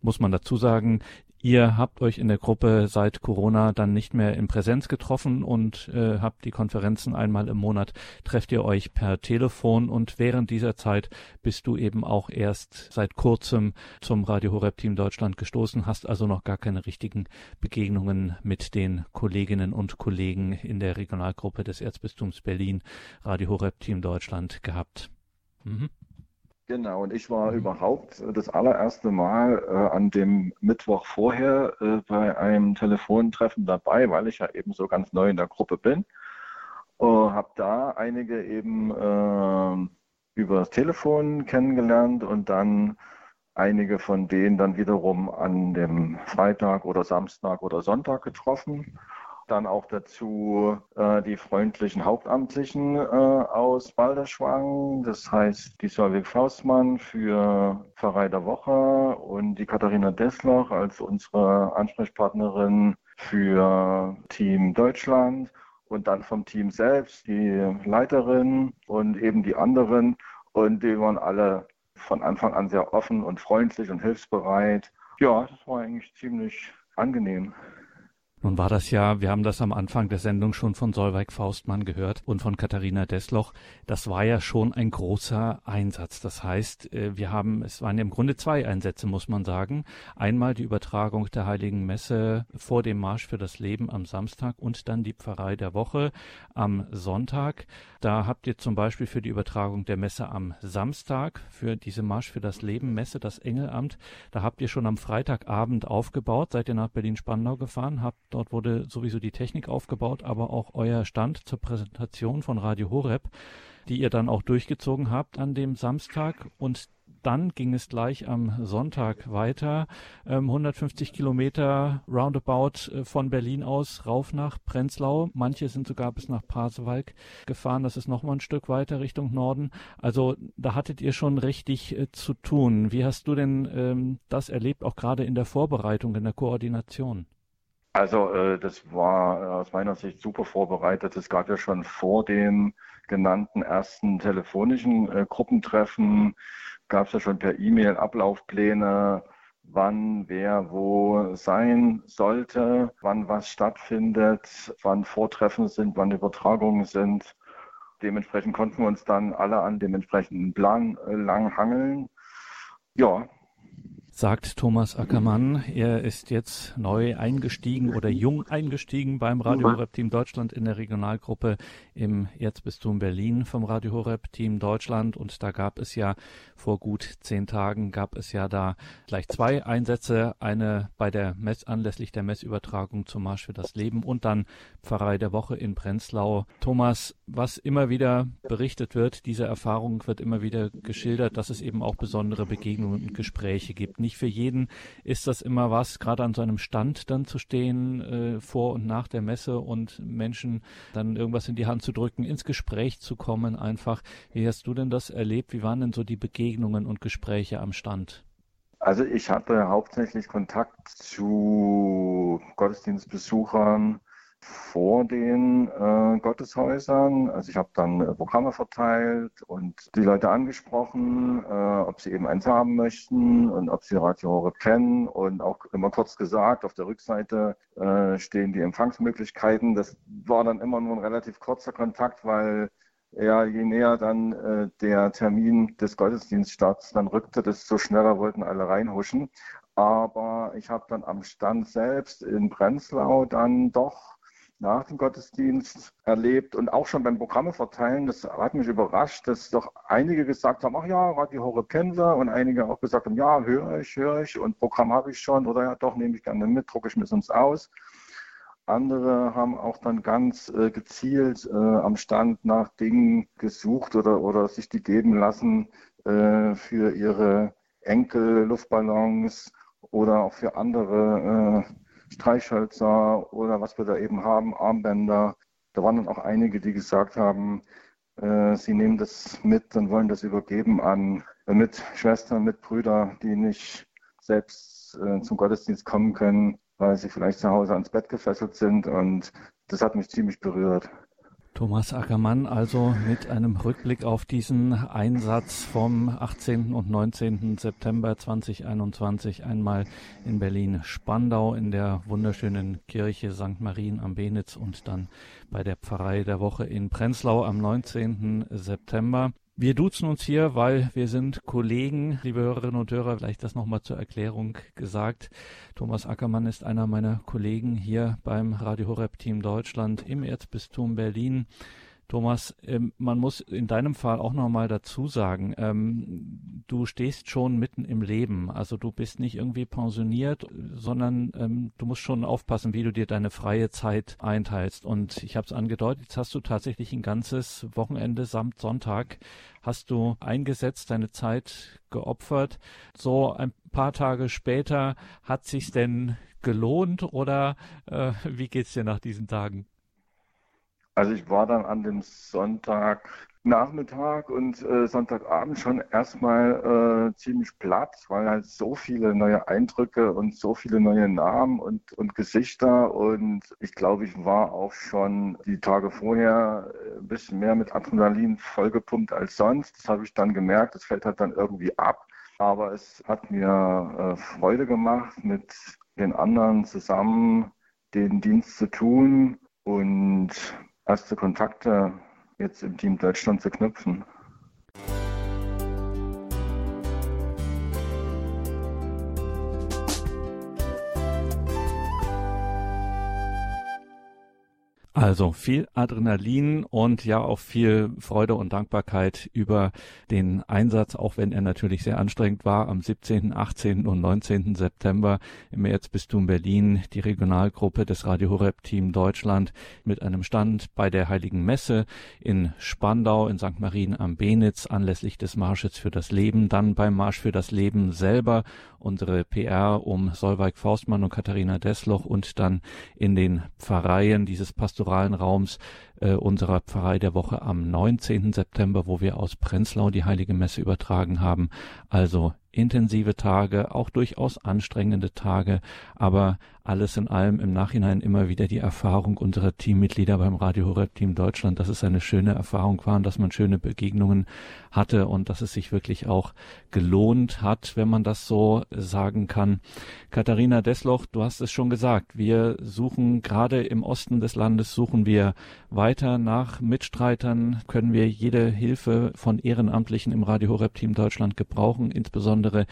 Muss man dazu sagen, Ihr habt euch in der Gruppe seit Corona dann nicht mehr in Präsenz getroffen und äh, habt die Konferenzen einmal im Monat, trefft ihr euch per Telefon und während dieser Zeit bist du eben auch erst seit kurzem zum Radio Horeb Team Deutschland gestoßen, hast also noch gar keine richtigen Begegnungen mit den Kolleginnen und Kollegen in der Regionalgruppe des Erzbistums Berlin Radio Horeb Team Deutschland gehabt. Mhm. Genau, und ich war mhm. überhaupt das allererste Mal äh, an dem Mittwoch vorher äh, bei einem Telefontreffen dabei, weil ich ja eben so ganz neu in der Gruppe bin. Äh, habe da einige eben äh, über das Telefon kennengelernt und dann einige von denen dann wiederum an dem Freitag oder Samstag oder Sonntag getroffen. Dann auch dazu äh, die freundlichen Hauptamtlichen äh, aus Balderschwang, das heißt die Solveig Faustmann für Pfarrei der Woche und die Katharina Dessloch als unsere Ansprechpartnerin für Team Deutschland und dann vom Team selbst die Leiterin und eben die anderen. Und die waren alle von Anfang an sehr offen und freundlich und hilfsbereit. Ja, das war eigentlich ziemlich angenehm. Nun war das ja, wir haben das am Anfang der Sendung schon von Solveig Faustmann gehört und von Katharina Desloch. Das war ja schon ein großer Einsatz. Das heißt, äh, wir haben, es waren ja im Grunde zwei Einsätze, muss man sagen. Einmal die Übertragung der Heiligen Messe vor dem Marsch für das Leben am Samstag und dann die Pfarrei der Woche am Sonntag. Da habt ihr zum Beispiel für die Übertragung der Messe am Samstag, für diese Marsch für das Leben Messe, das Engelamt, da habt ihr schon am Freitagabend aufgebaut, seid ihr nach Berlin-Spandau gefahren, habt Dort wurde sowieso die Technik aufgebaut, aber auch euer Stand zur Präsentation von Radio Horeb, die ihr dann auch durchgezogen habt an dem Samstag. Und dann ging es gleich am Sonntag weiter. Ähm, 150 Kilometer roundabout äh, von Berlin aus rauf nach Prenzlau. Manche sind sogar bis nach Pasewalk gefahren. Das ist nochmal ein Stück weiter Richtung Norden. Also da hattet ihr schon richtig äh, zu tun. Wie hast du denn ähm, das erlebt, auch gerade in der Vorbereitung, in der Koordination? Also äh, das war aus meiner Sicht super vorbereitet. Es gab ja schon vor dem genannten ersten telefonischen äh, Gruppentreffen, gab es ja schon per E-Mail Ablaufpläne, wann wer wo sein sollte, wann was stattfindet, wann Vortreffen sind, wann Übertragungen sind. Dementsprechend konnten wir uns dann alle an dem entsprechenden Plan äh, lang hangeln. Ja, sagt Thomas Ackermann. Er ist jetzt neu eingestiegen oder jung eingestiegen beim Radio Horeb Team Deutschland in der Regionalgruppe im Erzbistum Berlin vom Radio Horeb Team Deutschland. Und da gab es ja vor gut zehn Tagen gab es ja da gleich zwei Einsätze. Eine bei der Mess anlässlich der Messübertragung zum Marsch für das Leben und dann Pfarrei der Woche in Prenzlau. Thomas, was immer wieder berichtet wird, diese Erfahrung wird immer wieder geschildert, dass es eben auch besondere Begegnungen und Gespräche gibt nicht für jeden ist das immer was, gerade an so einem Stand dann zu stehen, äh, vor und nach der Messe und Menschen dann irgendwas in die Hand zu drücken, ins Gespräch zu kommen einfach. Wie hast du denn das erlebt? Wie waren denn so die Begegnungen und Gespräche am Stand? Also ich hatte hauptsächlich Kontakt zu Gottesdienstbesuchern, vor den äh, Gotteshäusern. Also ich habe dann äh, Programme verteilt und die Leute angesprochen, äh, ob sie eben eins haben möchten und ob sie Radio Horeb kennen und auch immer kurz gesagt, auf der Rückseite äh, stehen die Empfangsmöglichkeiten. Das war dann immer nur ein relativ kurzer Kontakt, weil ja, je näher dann äh, der Termin des Gottesdienststarts dann rückte, desto schneller wollten alle reinhuschen. Aber ich habe dann am Stand selbst in Prenzlau dann doch nach dem Gottesdienst erlebt und auch schon beim Programme verteilen. Das hat mich überrascht, dass doch einige gesagt haben, ach ja, Radio Horeb kennen wir und einige auch gesagt haben, ja, höre ich, höre ich und Programm habe ich schon oder ja, doch, nehme ich gerne mit, drucke ich mir sonst aus. Andere haben auch dann ganz äh, gezielt äh, am Stand nach Dingen gesucht oder, oder sich die geben lassen äh, für ihre Enkel, Luftballons oder auch für andere äh, Streichhölzer oder was wir da eben haben, Armbänder. Da waren dann auch einige, die gesagt haben, äh, sie nehmen das mit und wollen das übergeben an äh, Mitschwestern, Mitbrüder, die nicht selbst äh, zum Gottesdienst kommen können, weil sie vielleicht zu Hause ans Bett gefesselt sind. Und das hat mich ziemlich berührt. Thomas Ackermann also mit einem Rückblick auf diesen Einsatz vom 18. und 19. September 2021 einmal in Berlin-Spandau in der wunderschönen Kirche St. Marien am Benitz und dann bei der Pfarrei der Woche in Prenzlau am 19. September. Wir duzen uns hier, weil wir sind Kollegen, liebe Hörerinnen und Hörer, vielleicht das nochmal zur Erklärung gesagt. Thomas Ackermann ist einer meiner Kollegen hier beim Radio Horeb Team Deutschland im Erzbistum Berlin. Thomas, ähm, man muss in deinem Fall auch nochmal dazu sagen, ähm, du stehst schon mitten im Leben. Also du bist nicht irgendwie pensioniert, sondern ähm, du musst schon aufpassen, wie du dir deine freie Zeit einteilst. Und ich habe es angedeutet, jetzt hast du tatsächlich ein ganzes Wochenende samt Sonntag hast du eingesetzt, deine Zeit geopfert. So ein paar Tage später hat sich's denn gelohnt oder äh, wie geht's dir nach diesen Tagen? Also ich war dann an dem Sonntagnachmittag und äh, Sonntagabend schon erstmal äh, ziemlich platt, weil halt so viele neue Eindrücke und so viele neue Namen und, und Gesichter und ich glaube, ich war auch schon die Tage vorher äh, ein bisschen mehr mit Adrenalin vollgepumpt als sonst. Das habe ich dann gemerkt, das fällt halt dann irgendwie ab. Aber es hat mir äh, Freude gemacht, mit den anderen zusammen den Dienst zu tun und erste Kontakte jetzt im Team Deutschland zu knüpfen. Also viel Adrenalin und ja auch viel Freude und Dankbarkeit über den Einsatz, auch wenn er natürlich sehr anstrengend war, am 17., 18. und 19. September im Erzbistum Berlin die Regionalgruppe des Radio Horeb Team Deutschland mit einem Stand bei der Heiligen Messe in Spandau in St. Marien am Benitz anlässlich des Marsches für das Leben, dann beim Marsch für das Leben selber unsere PR um Solveig Faustmann und Katharina Desloch und dann in den Pfarreien dieses pastoralen Raums äh, unserer Pfarrei der Woche am 19. September, wo wir aus Prenzlau die Heilige Messe übertragen haben. Also intensive Tage, auch durchaus anstrengende Tage, aber alles in allem im Nachhinein immer wieder die Erfahrung unserer Teammitglieder beim Radio Horeb Team Deutschland, dass es eine schöne Erfahrung war und dass man schöne Begegnungen hatte und dass es sich wirklich auch gelohnt hat, wenn man das so sagen kann. Katharina Desloch, du hast es schon gesagt, wir suchen gerade im Osten des Landes suchen wir weiter nach Mitstreitern, können wir jede Hilfe von Ehrenamtlichen im Radio Horeb Team Deutschland gebrauchen, insbesondere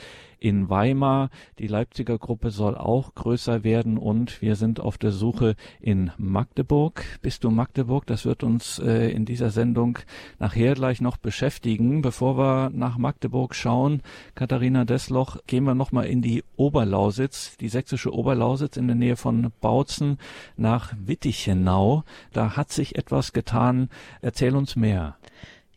in Weimar. Die Leipziger Gruppe soll auch größer werden und wir sind auf der Suche in Magdeburg. Bist du Magdeburg? Das wird uns äh, in dieser Sendung nachher gleich noch beschäftigen. Bevor wir nach Magdeburg schauen, Katharina Desloch, gehen wir nochmal in die Oberlausitz, die sächsische Oberlausitz in der Nähe von Bautzen nach Wittichenau. Da hat sich etwas getan. Erzähl uns mehr.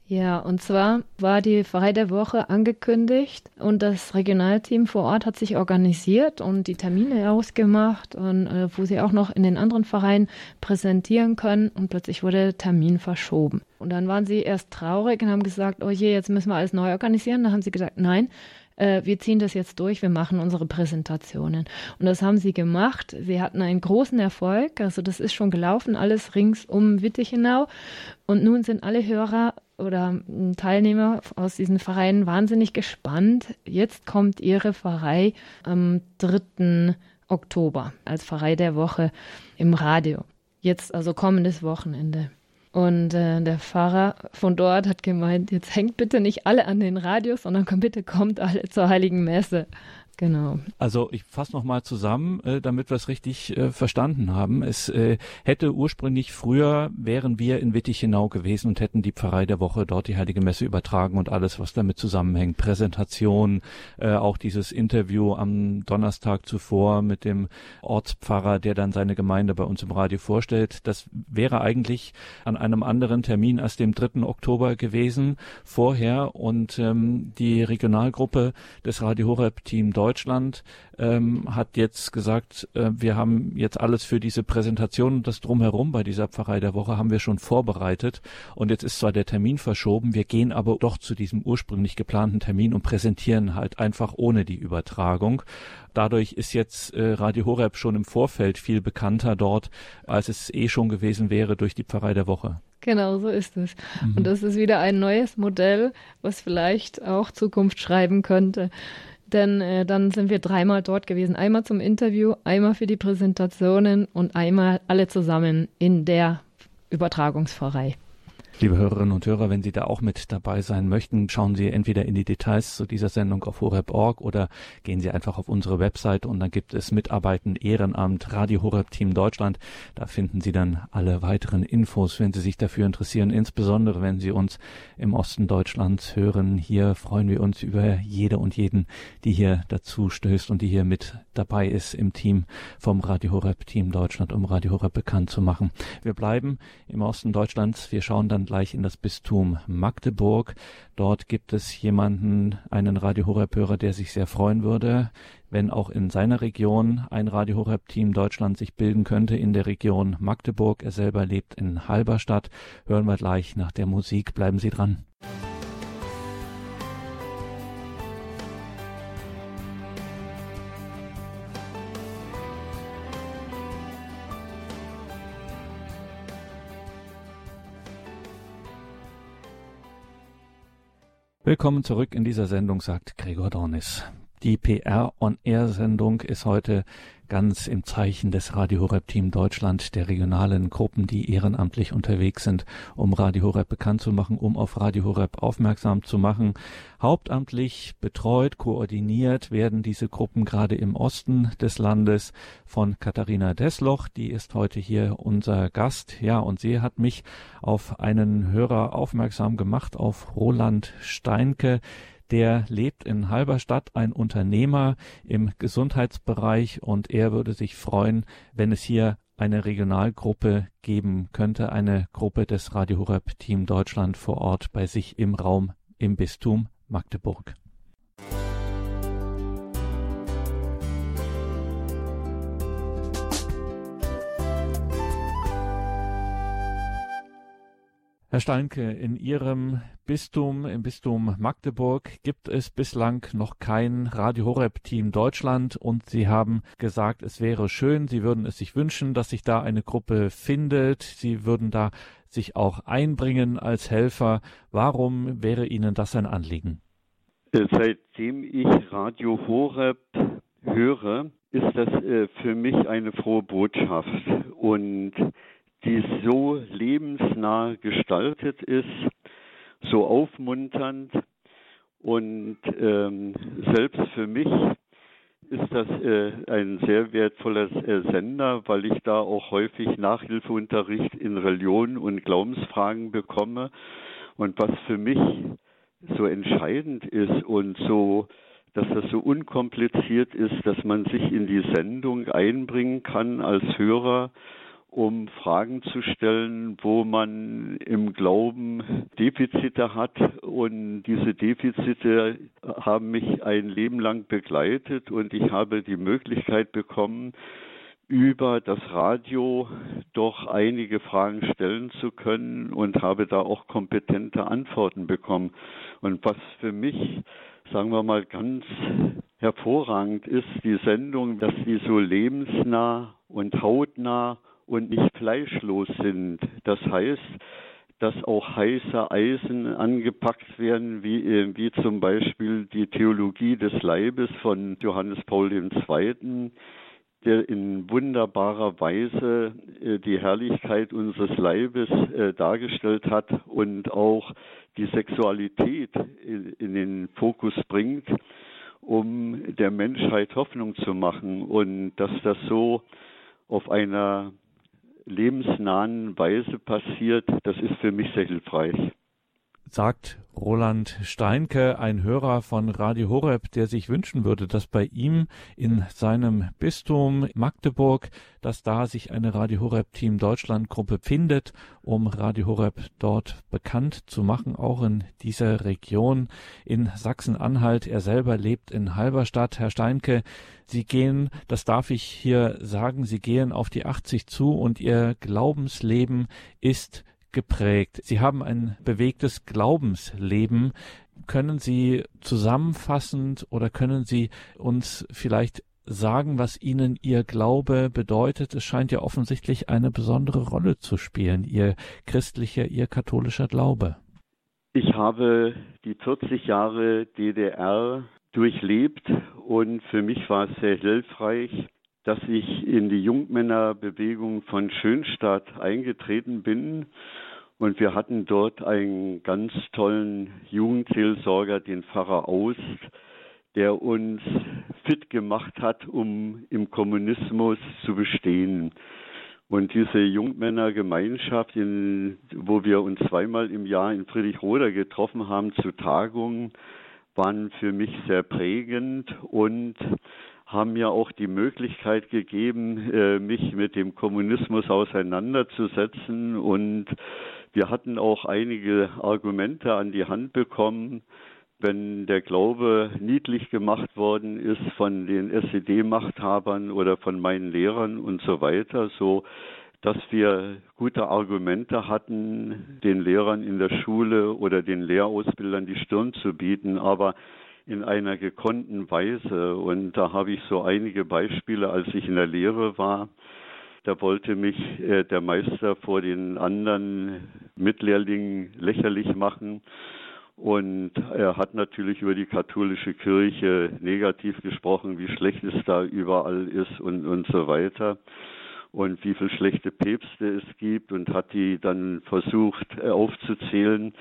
Ja, und zwar war die Pfarrei der Woche angekündigt und das Regionalteam vor Ort hat sich organisiert und die Termine ausgemacht und äh, wo sie auch noch in den anderen Vereinen präsentieren können und plötzlich wurde der Termin verschoben. Und dann waren sie erst traurig und haben gesagt, oh je, jetzt müssen wir alles neu organisieren. Dann haben sie gesagt, nein, äh, wir ziehen das jetzt durch, wir machen unsere Präsentationen. Und das haben sie gemacht. Sie hatten einen großen Erfolg, also das ist schon gelaufen, alles rings um Wittichenau. Und nun sind alle Hörer oder Teilnehmer aus diesen Vereinen wahnsinnig gespannt. Jetzt kommt ihre Pfarrei am 3. Oktober als Pfarrei der Woche im Radio. Jetzt also kommendes Wochenende. Und äh, der Pfarrer von dort hat gemeint, jetzt hängt bitte nicht alle an den Radios, sondern komm, bitte kommt alle zur Heiligen Messe. Genau. Also ich fasse nochmal zusammen, äh, damit wir es richtig äh, verstanden haben. Es äh, hätte ursprünglich früher, wären wir in Wittichenau gewesen und hätten die Pfarrei der Woche dort die Heilige Messe übertragen und alles, was damit zusammenhängt. Präsentation, äh, auch dieses Interview am Donnerstag zuvor mit dem Ortspfarrer, der dann seine Gemeinde bei uns im Radio vorstellt. Das wäre eigentlich an einem anderen Termin als dem 3. Oktober gewesen vorher und ähm, die Regionalgruppe des Radio Horeb Team Deutschland Deutschland ähm, hat jetzt gesagt, äh, wir haben jetzt alles für diese Präsentation und das drumherum bei dieser Pfarrei der Woche haben wir schon vorbereitet. Und jetzt ist zwar der Termin verschoben, wir gehen aber doch zu diesem ursprünglich geplanten Termin und präsentieren halt einfach ohne die Übertragung. Dadurch ist jetzt äh, Radio Horeb schon im Vorfeld viel bekannter dort, als es eh schon gewesen wäre durch die Pfarrei der Woche. Genau, so ist es. Mhm. Und das ist wieder ein neues Modell, was vielleicht auch Zukunft schreiben könnte. Denn äh, dann sind wir dreimal dort gewesen. Einmal zum Interview, einmal für die Präsentationen und einmal alle zusammen in der Übertragungspfarrei. Liebe Hörerinnen und Hörer, wenn Sie da auch mit dabei sein möchten, schauen Sie entweder in die Details zu dieser Sendung auf horeb.org oder gehen Sie einfach auf unsere Website und dann gibt es Mitarbeiten Ehrenamt Radio Horeb Team Deutschland. Da finden Sie dann alle weiteren Infos, wenn Sie sich dafür interessieren, insbesondere wenn Sie uns im Osten Deutschlands hören. Hier freuen wir uns über jede und jeden, die hier dazu stößt und die hier mit dabei ist im Team vom Radio Horeb Team Deutschland, um Radio Horeb bekannt zu machen. Wir bleiben im Osten Deutschlands. Wir schauen dann gleich in das Bistum Magdeburg. Dort gibt es jemanden, einen Radio Horeb-Hörer, der sich sehr freuen würde, wenn auch in seiner Region ein Radio Horeb-Team Deutschland sich bilden könnte in der Region Magdeburg. Er selber lebt in Halberstadt. Hören wir gleich nach der Musik. Bleiben Sie dran. Willkommen zurück in dieser Sendung, sagt Gregor Dornis. Die PR-on-Air-Sendung ist heute ganz im Zeichen des Radio Horeb Team Deutschland, der regionalen Gruppen, die ehrenamtlich unterwegs sind, um Radio Horeb bekannt zu machen, um auf Radio Horeb aufmerksam zu machen. Hauptamtlich betreut, koordiniert werden diese Gruppen gerade im Osten des Landes von Katharina Desloch. Die ist heute hier unser Gast. Ja, und sie hat mich auf einen Hörer aufmerksam gemacht, auf Roland Steinke der lebt in Halberstadt, ein Unternehmer im Gesundheitsbereich und er würde sich freuen, wenn es hier eine Regionalgruppe geben könnte, eine Gruppe des Radio Horeb Team Deutschland vor Ort bei sich im Raum im Bistum Magdeburg. Herr Steinke, in Ihrem Bistum, im Bistum Magdeburg, gibt es bislang noch kein Radio Horeb Team Deutschland und Sie haben gesagt, es wäre schön, Sie würden es sich wünschen, dass sich da eine Gruppe findet. Sie würden da sich auch einbringen als Helfer. Warum wäre Ihnen das ein Anliegen? Seitdem ich Radio Horeb höre, ist das äh, für mich eine frohe Botschaft und die so lebensnah gestaltet ist, so aufmunternd und ähm, selbst für mich ist das äh, ein sehr wertvoller äh, Sender, weil ich da auch häufig Nachhilfeunterricht in Religion und Glaubensfragen bekomme. Und was für mich so entscheidend ist und so, dass das so unkompliziert ist, dass man sich in die Sendung einbringen kann als Hörer um Fragen zu stellen, wo man im Glauben Defizite hat. Und diese Defizite haben mich ein Leben lang begleitet und ich habe die Möglichkeit bekommen, über das Radio doch einige Fragen stellen zu können und habe da auch kompetente Antworten bekommen. Und was für mich, sagen wir mal, ganz hervorragend ist, die Sendung, dass die so lebensnah und hautnah und nicht fleischlos sind. Das heißt, dass auch heiße Eisen angepackt werden, wie, äh, wie zum Beispiel die Theologie des Leibes von Johannes Paul II., der in wunderbarer Weise äh, die Herrlichkeit unseres Leibes äh, dargestellt hat und auch die Sexualität in, in den Fokus bringt, um der Menschheit Hoffnung zu machen und dass das so auf einer lebensnahen Weise passiert, das ist für mich sehr hilfreich. Sagt Roland Steinke, ein Hörer von Radio Horeb, der sich wünschen würde, dass bei ihm in seinem Bistum Magdeburg, dass da sich eine Radio Horeb Team Deutschland Gruppe findet, um Radio Horeb dort bekannt zu machen, auch in dieser Region in Sachsen-Anhalt. Er selber lebt in Halberstadt. Herr Steinke, Sie gehen, das darf ich hier sagen, Sie gehen auf die 80 zu und Ihr Glaubensleben ist geprägt. Sie haben ein bewegtes Glaubensleben. Können Sie zusammenfassend oder können Sie uns vielleicht sagen, was Ihnen Ihr Glaube bedeutet? Es scheint ja offensichtlich eine besondere Rolle zu spielen, Ihr christlicher, Ihr katholischer Glaube. Ich habe die 40 Jahre DDR durchlebt und für mich war es sehr hilfreich, dass ich in die Jungmännerbewegung von Schönstadt eingetreten bin und wir hatten dort einen ganz tollen Jugendseelsorger, den Pfarrer Aust, der uns fit gemacht hat, um im Kommunismus zu bestehen. Und diese Jungmännergemeinschaft, in, wo wir uns zweimal im Jahr in Friedrichroda getroffen haben zu Tagungen, waren für mich sehr prägend und haben mir auch die Möglichkeit gegeben, äh, mich mit dem Kommunismus auseinanderzusetzen und wir hatten auch einige Argumente an die Hand bekommen, wenn der Glaube niedlich gemacht worden ist von den SED-Machthabern oder von meinen Lehrern und so weiter, so dass wir gute Argumente hatten, den Lehrern in der Schule oder den Lehrausbildern die Stirn zu bieten, aber in einer gekonnten Weise. Und da habe ich so einige Beispiele, als ich in der Lehre war. Da wollte mich äh, der Meister vor den anderen Mitlehrlingen lächerlich machen. Und er hat natürlich über die katholische Kirche negativ gesprochen, wie schlecht es da überall ist und, und so weiter. Und wie viele schlechte Päpste es gibt und hat die dann versucht äh, aufzuzählen.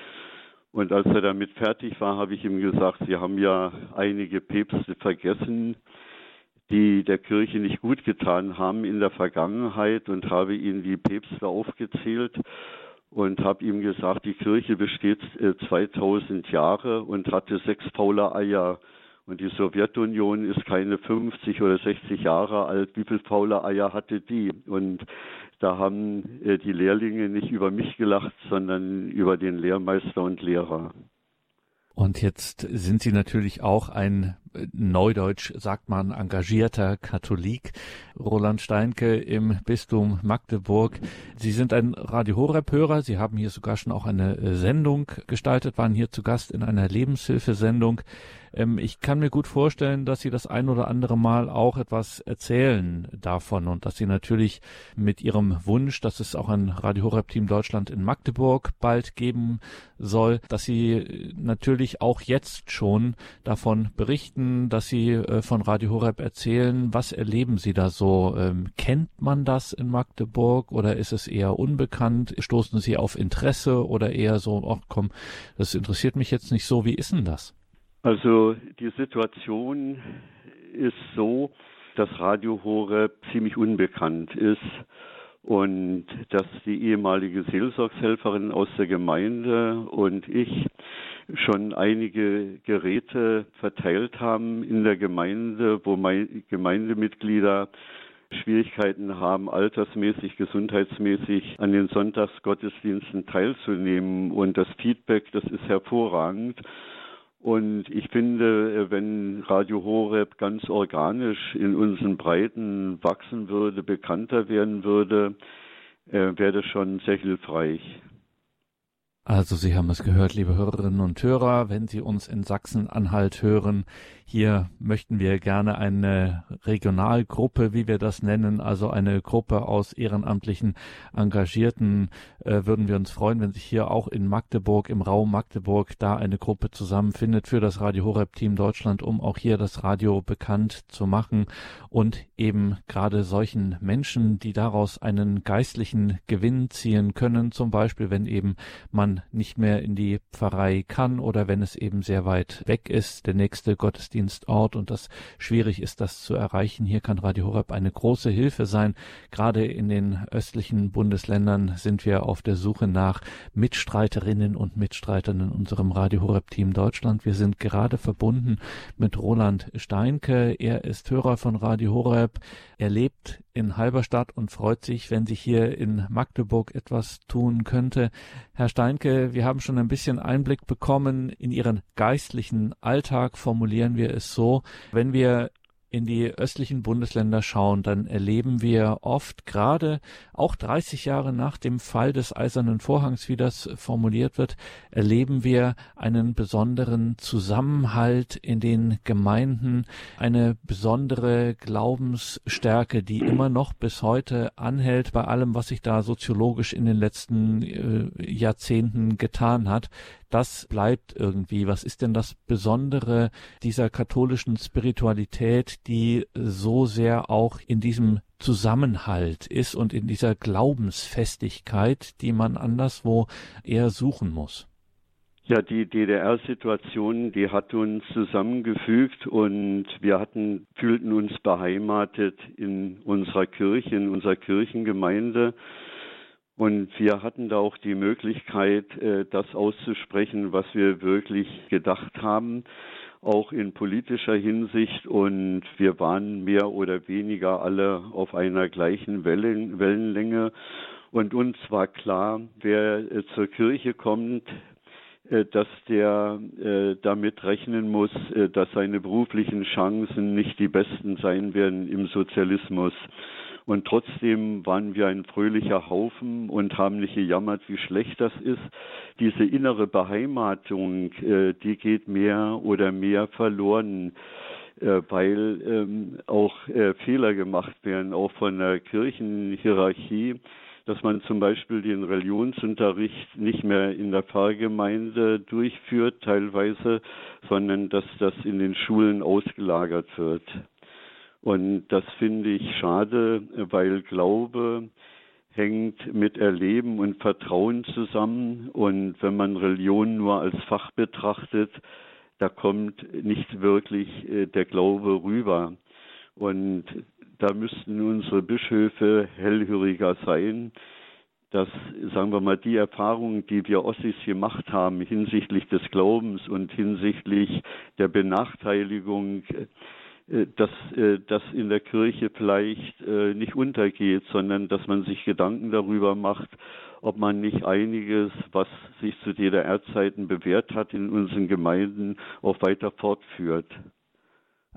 Und als er damit fertig war, habe ich ihm gesagt, Sie haben ja einige Päpste vergessen, die der Kirche nicht gut getan haben in der Vergangenheit und habe ihnen die Päpste aufgezählt und habe ihm gesagt, die Kirche besteht 2000 äh, Jahre und hatte sechs faule Eier. Und die Sowjetunion ist keine 50 oder 60 Jahre alt. Wie viele faule Eier hatte die? Und da haben äh, die Lehrlinge nicht über mich gelacht, sondern über den Lehrmeister und Lehrer. Und jetzt sind Sie natürlich auch ein Neudeutsch sagt man engagierter Katholik, Roland Steinke im Bistum Magdeburg. Sie sind ein Radio Horeb-Hörer. Sie haben hier sogar schon auch eine äh, Sendung gestaltet, waren hier zu Gast in einer Lebenshilfesendung. Ähm, ich kann mir gut vorstellen, dass Sie das ein oder andere Mal auch etwas erzählen davon und dass Sie natürlich mit Ihrem Wunsch, dass es auch ein Radio Horeb Team Deutschland in Magdeburg bald geben soll, dass Sie äh, natürlich auch jetzt schon davon berichten dass Sie äh, von Radio Horeb erzählen. Was erleben Sie da so? Ähm, kennt man das in Magdeburg oder ist es eher unbekannt? Stoßen Sie auf Interesse oder eher so, ach komm, das interessiert mich jetzt nicht so. Wie ist denn das? Also die Situation ist so, dass Radio Horeb ziemlich unbekannt ist und dass die ehemalige Seelsorgshelferin aus der Gemeinde und ich schon einige Geräte verteilt haben in der Gemeinde, wo Gemeindemitglieder Schwierigkeiten haben, altersmäßig, gesundheitsmäßig an den Sonntagsgottesdiensten teilzunehmen. Und das Feedback, das ist hervorragend. Und ich finde, wenn Radio Horeb ganz organisch in unseren Breiten wachsen würde, bekannter werden würde, äh, wäre das schon sehr hilfreich. Also Sie haben es gehört, liebe Hörerinnen und Hörer, wenn Sie uns in Sachsen-Anhalt hören, hier möchten wir gerne eine Regionalgruppe, wie wir das nennen, also eine Gruppe aus ehrenamtlichen Engagierten, äh, würden wir uns freuen, wenn sich hier auch in Magdeburg, im Raum Magdeburg, da eine Gruppe zusammenfindet für das Radio Horeb Team Deutschland, um auch hier das Radio bekannt zu machen und eben gerade solchen Menschen, die daraus einen geistlichen Gewinn ziehen können, zum Beispiel, wenn eben man nicht mehr in die Pfarrei kann oder wenn es eben sehr weit weg ist, der nächste Gottesdienst Gottesdienstort und das schwierig ist, das zu erreichen. Hier kann Radio Horeb eine große Hilfe sein. Gerade in den östlichen Bundesländern sind wir auf der Suche nach Mitstreiterinnen und Mitstreitern in unserem Radio Horeb Team Deutschland. Wir sind gerade verbunden mit Roland Steinke. Er ist Hörer von Radio Horeb. Er lebt in Halberstadt und freut sich, wenn sich hier in Magdeburg etwas tun könnte. Herr Steinke, wir haben schon ein bisschen Einblick bekommen in Ihren geistlichen Alltag, formulieren wir es so. Wenn wir in die östlichen Bundesländer schauen, dann erleben wir oft gerade auch 30 Jahre nach dem Fall des Eisernen Vorhangs, wie das formuliert wird, erleben wir einen besonderen Zusammenhalt in den Gemeinden, eine besondere Glaubensstärke, die immer noch bis heute anhält bei allem, was sich da soziologisch in den letzten äh, Jahrzehnten getan hat das bleibt irgendwie. Was ist denn das Besondere dieser katholischen Spiritualität, die so sehr auch in diesem Zusammenhalt ist und in dieser Glaubensfestigkeit, die man anderswo eher suchen muss? Ja, die DDR-Situation, die hat uns zusammengefügt und wir hatten, fühlten uns beheimatet in unserer Kirche, in unserer Kirchengemeinde. Und wir hatten da auch die Möglichkeit, äh, das auszusprechen, was wir wirklich gedacht haben, auch in politischer Hinsicht. Und wir waren mehr oder weniger alle auf einer gleichen Wellen, Wellenlänge. Und uns war klar, wer äh, zur Kirche kommt, äh, dass der damit rechnen muss, dass seine beruflichen Chancen nicht die besten sein werden im Sozialismus. Und trotzdem waren wir ein fröhlicher Haufen und haben nicht gejammert, wie schlecht das ist. Diese innere Beheimatung, äh, die geht mehr oder mehr verloren äh, weil ähm, auch äh, Fehler gemacht werden, auch von der Kirchenhierarchie, dass man zum Beispiel den Religionsunterricht nicht mehr in der Pfarrgemeinde durchführt teilweise, sondern dass das in den Schulen ausgelagert wird. Und das finde ich schade, weil Glaube hängt mit Erleben und Vertrauen zusammen. Und wenn man Religion nur als Fach betrachtet, da kommt nicht wirklich äh, der Glaube rüber. Und da müssten unsere Bischöfe hellhöriger sein, dass, sagen wir mal, die Erfahrungen, die wir Ossis gemacht haben hinsichtlich des Glaubens und hinsichtlich der Benachteiligung dass äh, das in der Kirche vielleicht äh, nicht untergeht, sondern dass man sich Gedanken darüber macht, ob man nicht einiges, was sich zu DDR-Zeiten bewährt hat, in unseren Gemeinden auch weiter fortführt.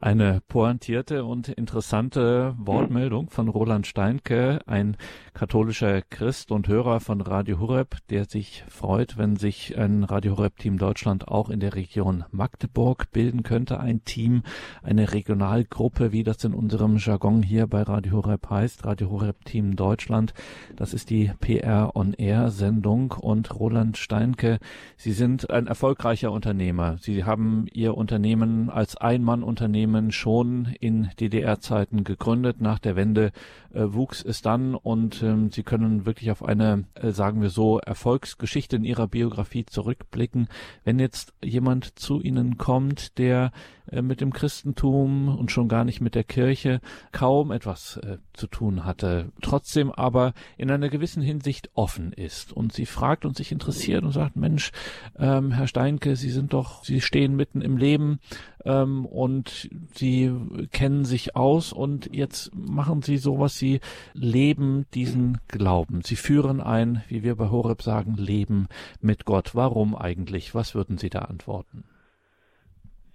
Eine pointierte und interessante Wortmeldung von Roland Steinke, ein katholischer Christ und Hörer von Radio Horeb, der sich freut, wenn sich ein Radio Horeb Team Deutschland auch in der Region Magdeburg bilden könnte. Ein Team, eine Regionalgruppe, wie das in unserem Jargon hier bei Radio Horeb heißt. Radio Horeb Team Deutschland. Das ist die PR on Air Sendung und Roland Steinke, Sie sind ein erfolgreicher Unternehmer. Sie haben Ihr Unternehmen als Einmannunternehmen Unternehmen schon in DDR-Zeiten gegründet. Nach der Wende äh, wuchs es dann und ähm, Sie können wirklich auf eine, äh, sagen wir so, Erfolgsgeschichte in Ihrer Biografie zurückblicken. Wenn jetzt jemand zu Ihnen kommt, der äh, mit dem Christentum und schon gar nicht mit der Kirche kaum etwas äh, zu tun hatte, trotzdem aber in einer gewissen Hinsicht offen ist und sie fragt und sich interessiert und sagt, Mensch, ähm, Herr Steinke, Sie sind doch, Sie stehen mitten im Leben ähm, und Sie kennen sich aus und jetzt machen Sie sowas, Sie leben diesen Glauben. Sie führen ein, wie wir bei Horeb sagen, Leben mit Gott. Warum eigentlich? Was würden Sie da antworten?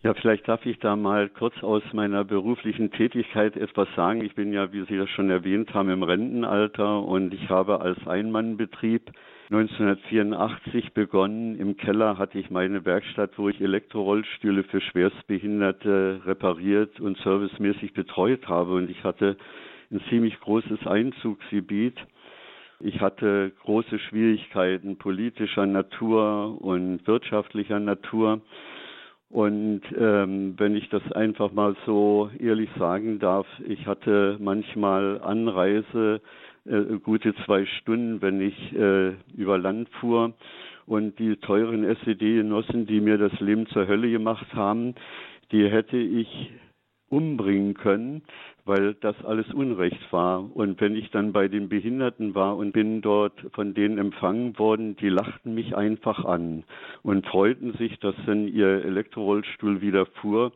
Ja, vielleicht darf ich da mal kurz aus meiner beruflichen Tätigkeit etwas sagen. Ich bin ja, wie Sie das schon erwähnt haben, im Rentenalter und ich habe als Einmannbetrieb 1984 begonnen. Im Keller hatte ich meine Werkstatt, wo ich Elektrorollstühle für Schwerstbehinderte repariert und servicemäßig betreut habe und ich hatte ein ziemlich großes Einzugsgebiet. Ich hatte große Schwierigkeiten politischer Natur und wirtschaftlicher Natur. Und ähm, wenn ich das einfach mal so ehrlich sagen darf, ich hatte manchmal Anreise äh, gute zwei Stunden, wenn ich äh, über Land fuhr. Und die teuren SED-Genossen, die mir das Leben zur Hölle gemacht haben, die hätte ich umbringen können, weil das alles Unrecht war. Und wenn ich dann bei den Behinderten war und bin dort von denen empfangen worden, die lachten mich einfach an und freuten sich, dass dann ihr Elektrorollstuhl wieder fuhr.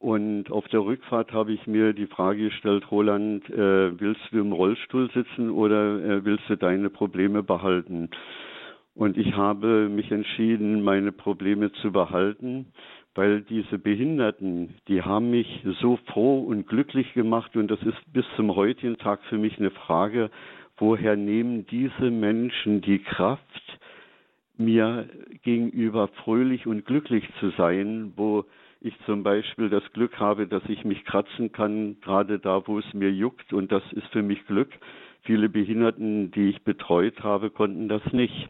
Und auf der Rückfahrt habe ich mir die Frage gestellt, Roland, äh, willst du im Rollstuhl sitzen oder äh, willst du deine Probleme behalten? Und ich habe mich entschieden, meine Probleme zu behalten weil diese Behinderten, die haben mich so froh und glücklich gemacht und das ist bis zum heutigen Tag für mich eine Frage, woher nehmen diese Menschen die Kraft, mir gegenüber fröhlich und glücklich zu sein, wo ich zum Beispiel das Glück habe, dass ich mich kratzen kann, gerade da, wo es mir juckt und das ist für mich Glück. Viele Behinderten, die ich betreut habe, konnten das nicht.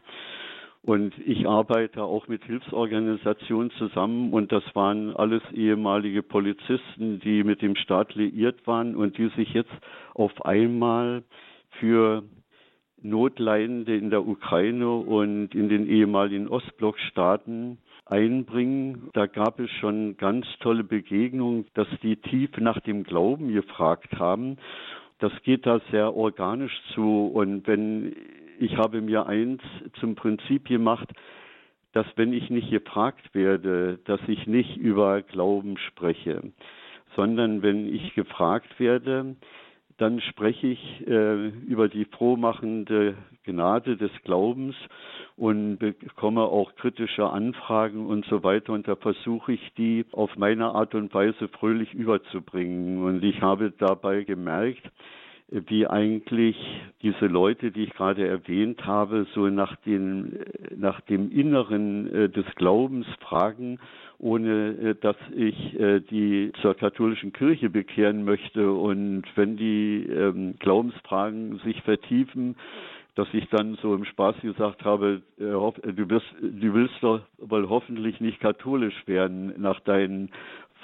Und ich arbeite auch mit Hilfsorganisationen zusammen und das waren alles ehemalige Polizisten, die mit dem Staat liiert waren und die sich jetzt auf einmal für Notleidende in der Ukraine und in den ehemaligen Ostblockstaaten einbringen. Da gab es schon ganz tolle Begegnungen, dass die tief nach dem Glauben gefragt haben. Das geht da sehr organisch zu und wenn ich habe mir eins zum Prinzip gemacht, dass wenn ich nicht gefragt werde, dass ich nicht über Glauben spreche, sondern wenn ich gefragt werde, dann spreche ich äh, über die frohmachende Gnade des Glaubens und bekomme auch kritische Anfragen und so weiter. Und da versuche ich, die auf meine Art und Weise fröhlich überzubringen. Und ich habe dabei gemerkt, wie eigentlich diese Leute, die ich gerade erwähnt habe, so nach, den, nach dem Inneren äh, des Glaubens fragen, ohne äh, dass ich äh, die zur katholischen Kirche bekehren möchte. Und wenn die ähm, Glaubensfragen sich vertiefen, dass ich dann so im Spaß gesagt habe, du, wirst, du willst doch wohl hoffentlich nicht katholisch werden nach deinen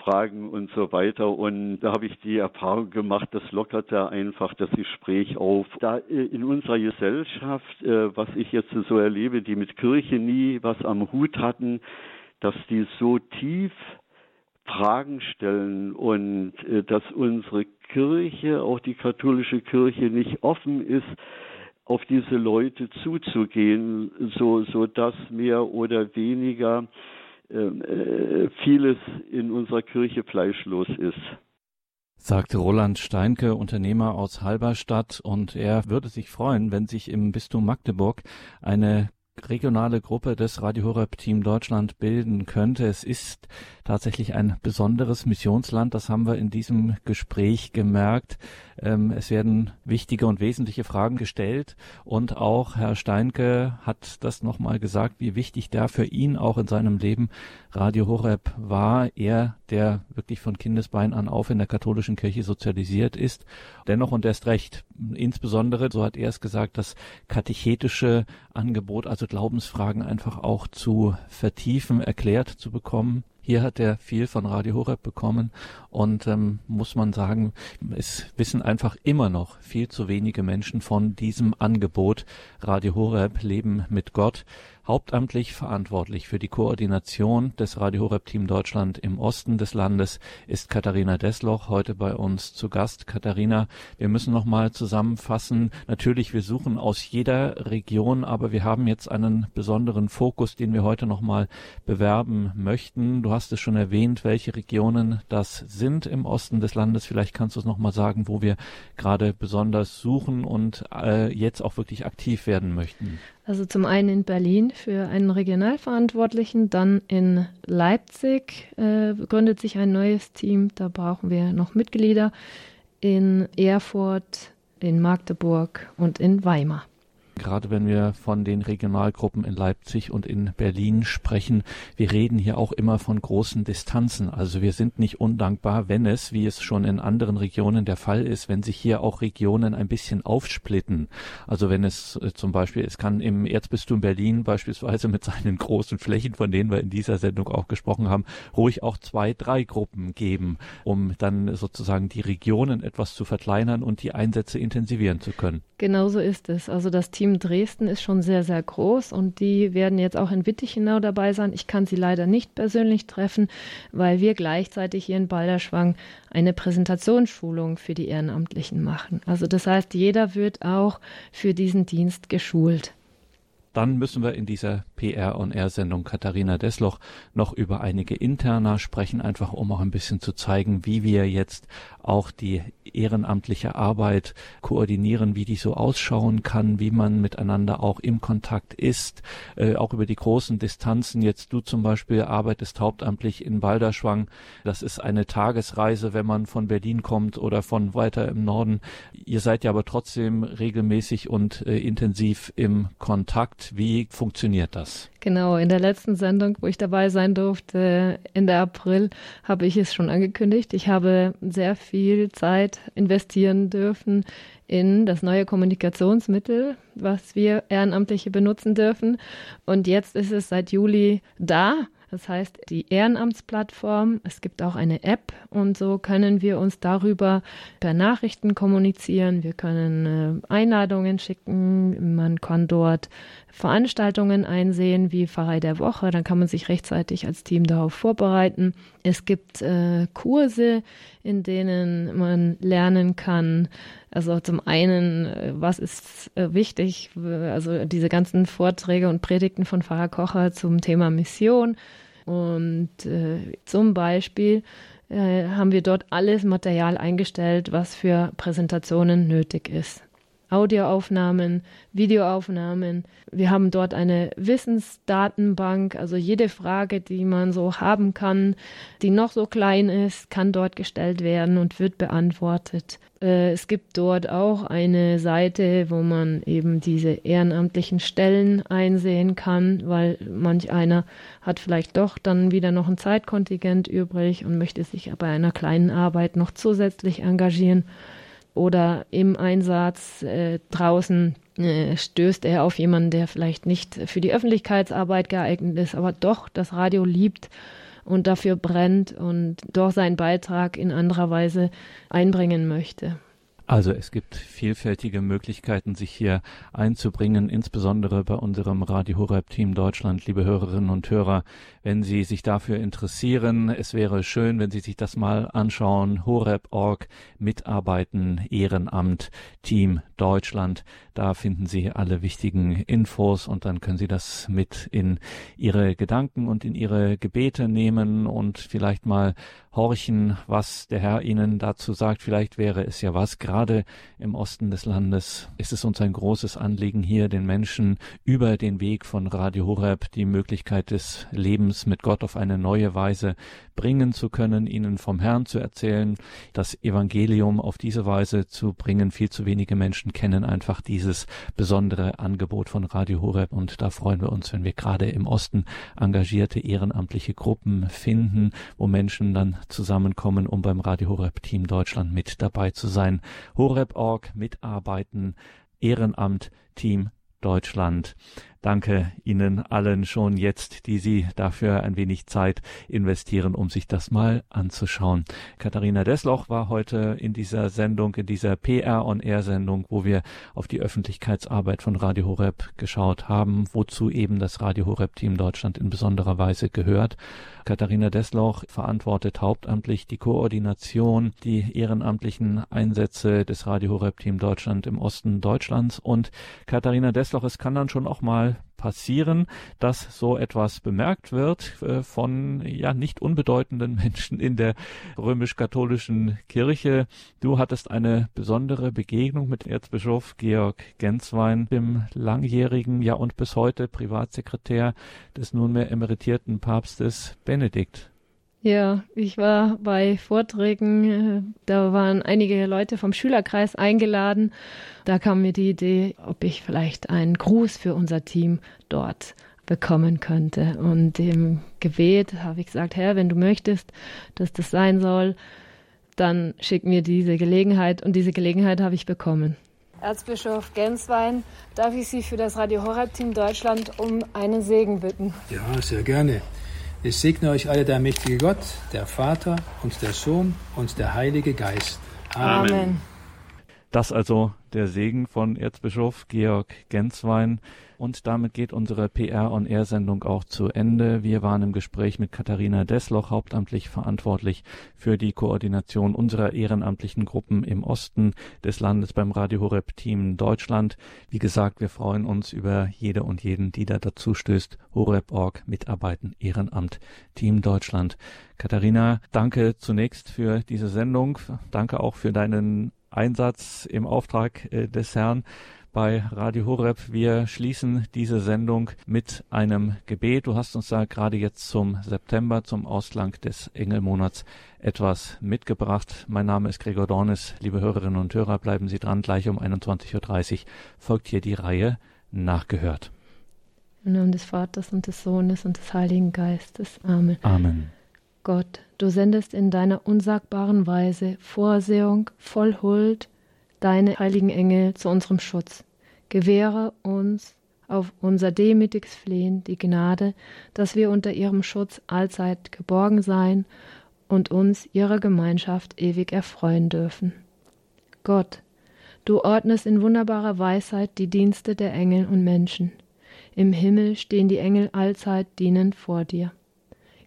Fragen und so weiter. Und da habe ich die Erfahrung gemacht, das lockert da einfach das Gespräch auf. Da äh, in unserer Gesellschaft, äh, was ich jetzt so erlebe, die mit Kirche nie was am Hut hatten, dass die so tief Fragen stellen und äh, dass unsere Kirche, auch die katholische Kirche, nicht offen ist, auf diese Leute zuzugehen, so, so dass mehr oder weniger vieles in unserer Kirche fleischlos ist. Sagte Roland Steinke, Unternehmer aus Halberstadt, und er würde sich freuen, wenn sich im Bistum Magdeburg eine regionale Gruppe des Radio Horeb Team Deutschland bilden könnte. Es ist tatsächlich ein besonderes Missionsland. Das haben wir in diesem Gespräch gemerkt. Ähm, es werden wichtige und wesentliche Fragen gestellt und auch Herr Steinke hat das nochmal gesagt, wie wichtig da für ihn auch in seinem Leben Radio Horeb war. Er, der wirklich von Kindesbein an auf in der katholischen Kirche sozialisiert ist. Dennoch und erst recht, insbesondere, so hat er es gesagt, das katechetische Angebot, also Glaubensfragen einfach auch zu vertiefen, erklärt zu bekommen. Hier hat er viel von Radio Horeb bekommen und ähm, muss man sagen, es wissen einfach immer noch viel zu wenige Menschen von diesem Angebot. Radio Horeb Leben mit Gott. Hauptamtlich verantwortlich für die Koordination des Radio Horeb Team Deutschland im Osten des Landes ist Katharina Desloch heute bei uns zu Gast. Katharina, wir müssen noch mal zusammenfassen. Natürlich, wir suchen aus jeder Region, aber wir haben jetzt einen besonderen Fokus, den wir heute noch mal bewerben möchten. Du hast es schon erwähnt, welche Regionen das sind im Osten des Landes. Vielleicht kannst du es noch mal sagen, wo wir gerade besonders suchen und äh, jetzt auch wirklich aktiv werden möchten. Also zum einen in Berlin für einen Regionalverantwortlichen, dann in Leipzig äh, gründet sich ein neues Team, da brauchen wir noch Mitglieder, in Erfurt, in Magdeburg und in Weimar. Gerade wenn wir von den Regionalgruppen in Leipzig und in Berlin sprechen, wir reden hier auch immer von großen Distanzen. Also wir sind nicht undankbar, wenn es, wie es schon in anderen Regionen der Fall ist, wenn sich hier auch Regionen ein bisschen aufsplitten. Also wenn es äh, zum Beispiel, es kann im Erzbistum Berlin beispielsweise mit seinen großen Flächen, von denen wir in dieser Sendung auch gesprochen haben, ruhig auch zwei, drei Gruppen geben, um dann sozusagen die Regionen etwas zu verkleinern und die Einsätze intensivieren zu können. Genauso ist es. Also das Team Team Dresden ist schon sehr, sehr groß und die werden jetzt auch in Wittichenau dabei sein. Ich kann sie leider nicht persönlich treffen, weil wir gleichzeitig hier in Balderschwang eine Präsentationsschulung für die Ehrenamtlichen machen. Also das heißt, jeder wird auch für diesen Dienst geschult. Dann müssen wir in dieser PR on Air Sendung Katharina Desloch noch über einige Interna sprechen, einfach um auch ein bisschen zu zeigen, wie wir jetzt auch die ehrenamtliche Arbeit koordinieren, wie die so ausschauen kann, wie man miteinander auch im Kontakt ist, äh, auch über die großen Distanzen. Jetzt du zum Beispiel arbeitest hauptamtlich in Balderschwang. Das ist eine Tagesreise, wenn man von Berlin kommt oder von weiter im Norden. Ihr seid ja aber trotzdem regelmäßig und äh, intensiv im Kontakt. Wie funktioniert das? Genau, in der letzten Sendung, wo ich dabei sein durfte, Ende April, habe ich es schon angekündigt. Ich habe sehr viel Zeit investieren dürfen in das neue Kommunikationsmittel, was wir Ehrenamtliche benutzen dürfen. Und jetzt ist es seit Juli da. Das heißt, die Ehrenamtsplattform, es gibt auch eine App und so können wir uns darüber per Nachrichten kommunizieren. Wir können äh, Einladungen schicken. Man kann dort Veranstaltungen einsehen, wie Pfarrei der Woche. Dann kann man sich rechtzeitig als Team darauf vorbereiten. Es gibt äh, Kurse, in denen man lernen kann. Also zum einen, äh, was ist äh, wichtig? Also diese ganzen Vorträge und Predigten von Pfarrer Kocher zum Thema Mission und äh, zum Beispiel äh, haben wir dort alles Material eingestellt, was für Präsentationen nötig ist. Audioaufnahmen, Videoaufnahmen. Wir haben dort eine Wissensdatenbank, also jede Frage, die man so haben kann, die noch so klein ist, kann dort gestellt werden und wird beantwortet. Äh, es gibt dort auch eine Seite, wo man eben diese ehrenamtlichen Stellen einsehen kann, weil manch einer hat vielleicht doch dann wieder noch ein Zeitkontingent übrig und möchte sich bei einer kleinen Arbeit noch zusätzlich engagieren oder im Einsatz äh, draußen äh, stößt er auf jemanden, der vielleicht nicht für die Öffentlichkeitsarbeit geeignet ist, aber doch das Radio liebt und dafür brennt und doch seinen Beitrag in anderer Weise einbringen möchte. Also es gibt vielfältige Möglichkeiten, sich hier einzubringen, insbesondere bei unserem Radio Horeb Team Deutschland, liebe Hörerinnen und Hörer, wenn Sie sich dafür interessieren. Es wäre schön, wenn Sie sich das mal anschauen. Horeb.org, Mitarbeiten, Ehrenamt, Team Deutschland. Da finden Sie alle wichtigen Infos und dann können Sie das mit in Ihre Gedanken und in Ihre Gebete nehmen und vielleicht mal horchen, was der Herr Ihnen dazu sagt. Vielleicht wäre es ja was, gerade im Osten des Landes ist es uns ein großes Anliegen, hier den Menschen über den Weg von Radio Horeb die Möglichkeit des Lebens mit Gott auf eine neue Weise bringen zu können, ihnen vom Herrn zu erzählen, das Evangelium auf diese Weise zu bringen. Viel zu wenige Menschen kennen einfach dieses besondere Angebot von Radio Horeb und da freuen wir uns, wenn wir gerade im Osten engagierte ehrenamtliche Gruppen finden, wo Menschen dann zusammenkommen, um beim Radio Horeb Team Deutschland mit dabei zu sein. Horeb.org mitarbeiten, Ehrenamt, Team Deutschland. Danke Ihnen allen schon jetzt, die Sie dafür ein wenig Zeit investieren, um sich das mal anzuschauen. Katharina Desloch war heute in dieser Sendung, in dieser PR on Air Sendung, wo wir auf die Öffentlichkeitsarbeit von Radio Horeb geschaut haben, wozu eben das Radio Horeb Team Deutschland in besonderer Weise gehört. Katharina Desloch verantwortet hauptamtlich die Koordination, die ehrenamtlichen Einsätze des Radio Horeb Team Deutschland im Osten Deutschlands und Katharina Desloch, es kann dann schon auch mal passieren, dass so etwas bemerkt wird äh, von ja nicht unbedeutenden Menschen in der römisch-katholischen Kirche. Du hattest eine besondere Begegnung mit Erzbischof Georg Genswein, dem langjährigen ja und bis heute Privatsekretär des nunmehr emeritierten Papstes Benedikt. Ja, ich war bei Vorträgen, äh, da waren einige Leute vom Schülerkreis eingeladen. Da kam mir die Idee, ob ich vielleicht einen Gruß für unser Team dort bekommen könnte. Und im Gebet habe ich gesagt, Herr, wenn du möchtest, dass das sein soll, dann schick mir diese Gelegenheit. Und diese Gelegenheit habe ich bekommen. Erzbischof Genswein, darf ich Sie für das Radio Horeb Team Deutschland um einen Segen bitten? Ja, sehr gerne. Ich segne euch alle der mächtige Gott, der Vater und der Sohn und der Heilige Geist. Amen. Amen. Das also der Segen von Erzbischof Georg Genswein. Und damit geht unsere PR-on-Air-Sendung auch zu Ende. Wir waren im Gespräch mit Katharina Desloch, hauptamtlich verantwortlich für die Koordination unserer ehrenamtlichen Gruppen im Osten des Landes beim Radio Horeb Team Deutschland. Wie gesagt, wir freuen uns über jede und jeden, die da dazu stößt. Horeb.org, Mitarbeiten, Ehrenamt, Team Deutschland. Katharina, danke zunächst für diese Sendung. Danke auch für deinen Einsatz im Auftrag äh, des Herrn bei Radio Horeb. Wir schließen diese Sendung mit einem Gebet. Du hast uns da gerade jetzt zum September, zum Ausklang des Engelmonats etwas mitgebracht. Mein Name ist Gregor Dornis. Liebe Hörerinnen und Hörer, bleiben Sie dran. Gleich um 21.30 Uhr folgt hier die Reihe Nachgehört. Im Namen des Vaters und des Sohnes und des Heiligen Geistes. Amen. Amen. Gott, du sendest in deiner unsagbaren Weise Vorsehung voll Huld deine heiligen Engel zu unserem Schutz. Gewähre uns auf unser demütiges Flehen die Gnade, dass wir unter ihrem Schutz allzeit geborgen sein und uns ihrer Gemeinschaft ewig erfreuen dürfen. Gott, du ordnest in wunderbarer Weisheit die Dienste der Engel und Menschen. Im Himmel stehen die Engel allzeit dienend vor dir.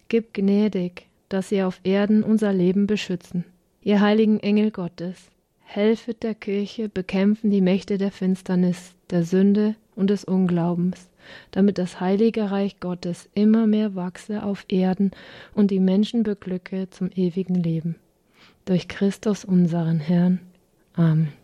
Gib gnädig, dass sie auf Erden unser Leben beschützen. Ihr heiligen Engel Gottes, helfet der Kirche bekämpfen die Mächte der Finsternis, der Sünde und des Unglaubens, damit das heilige Reich Gottes immer mehr wachse auf Erden und die Menschen beglücke zum ewigen Leben. Durch Christus unseren Herrn. Amen.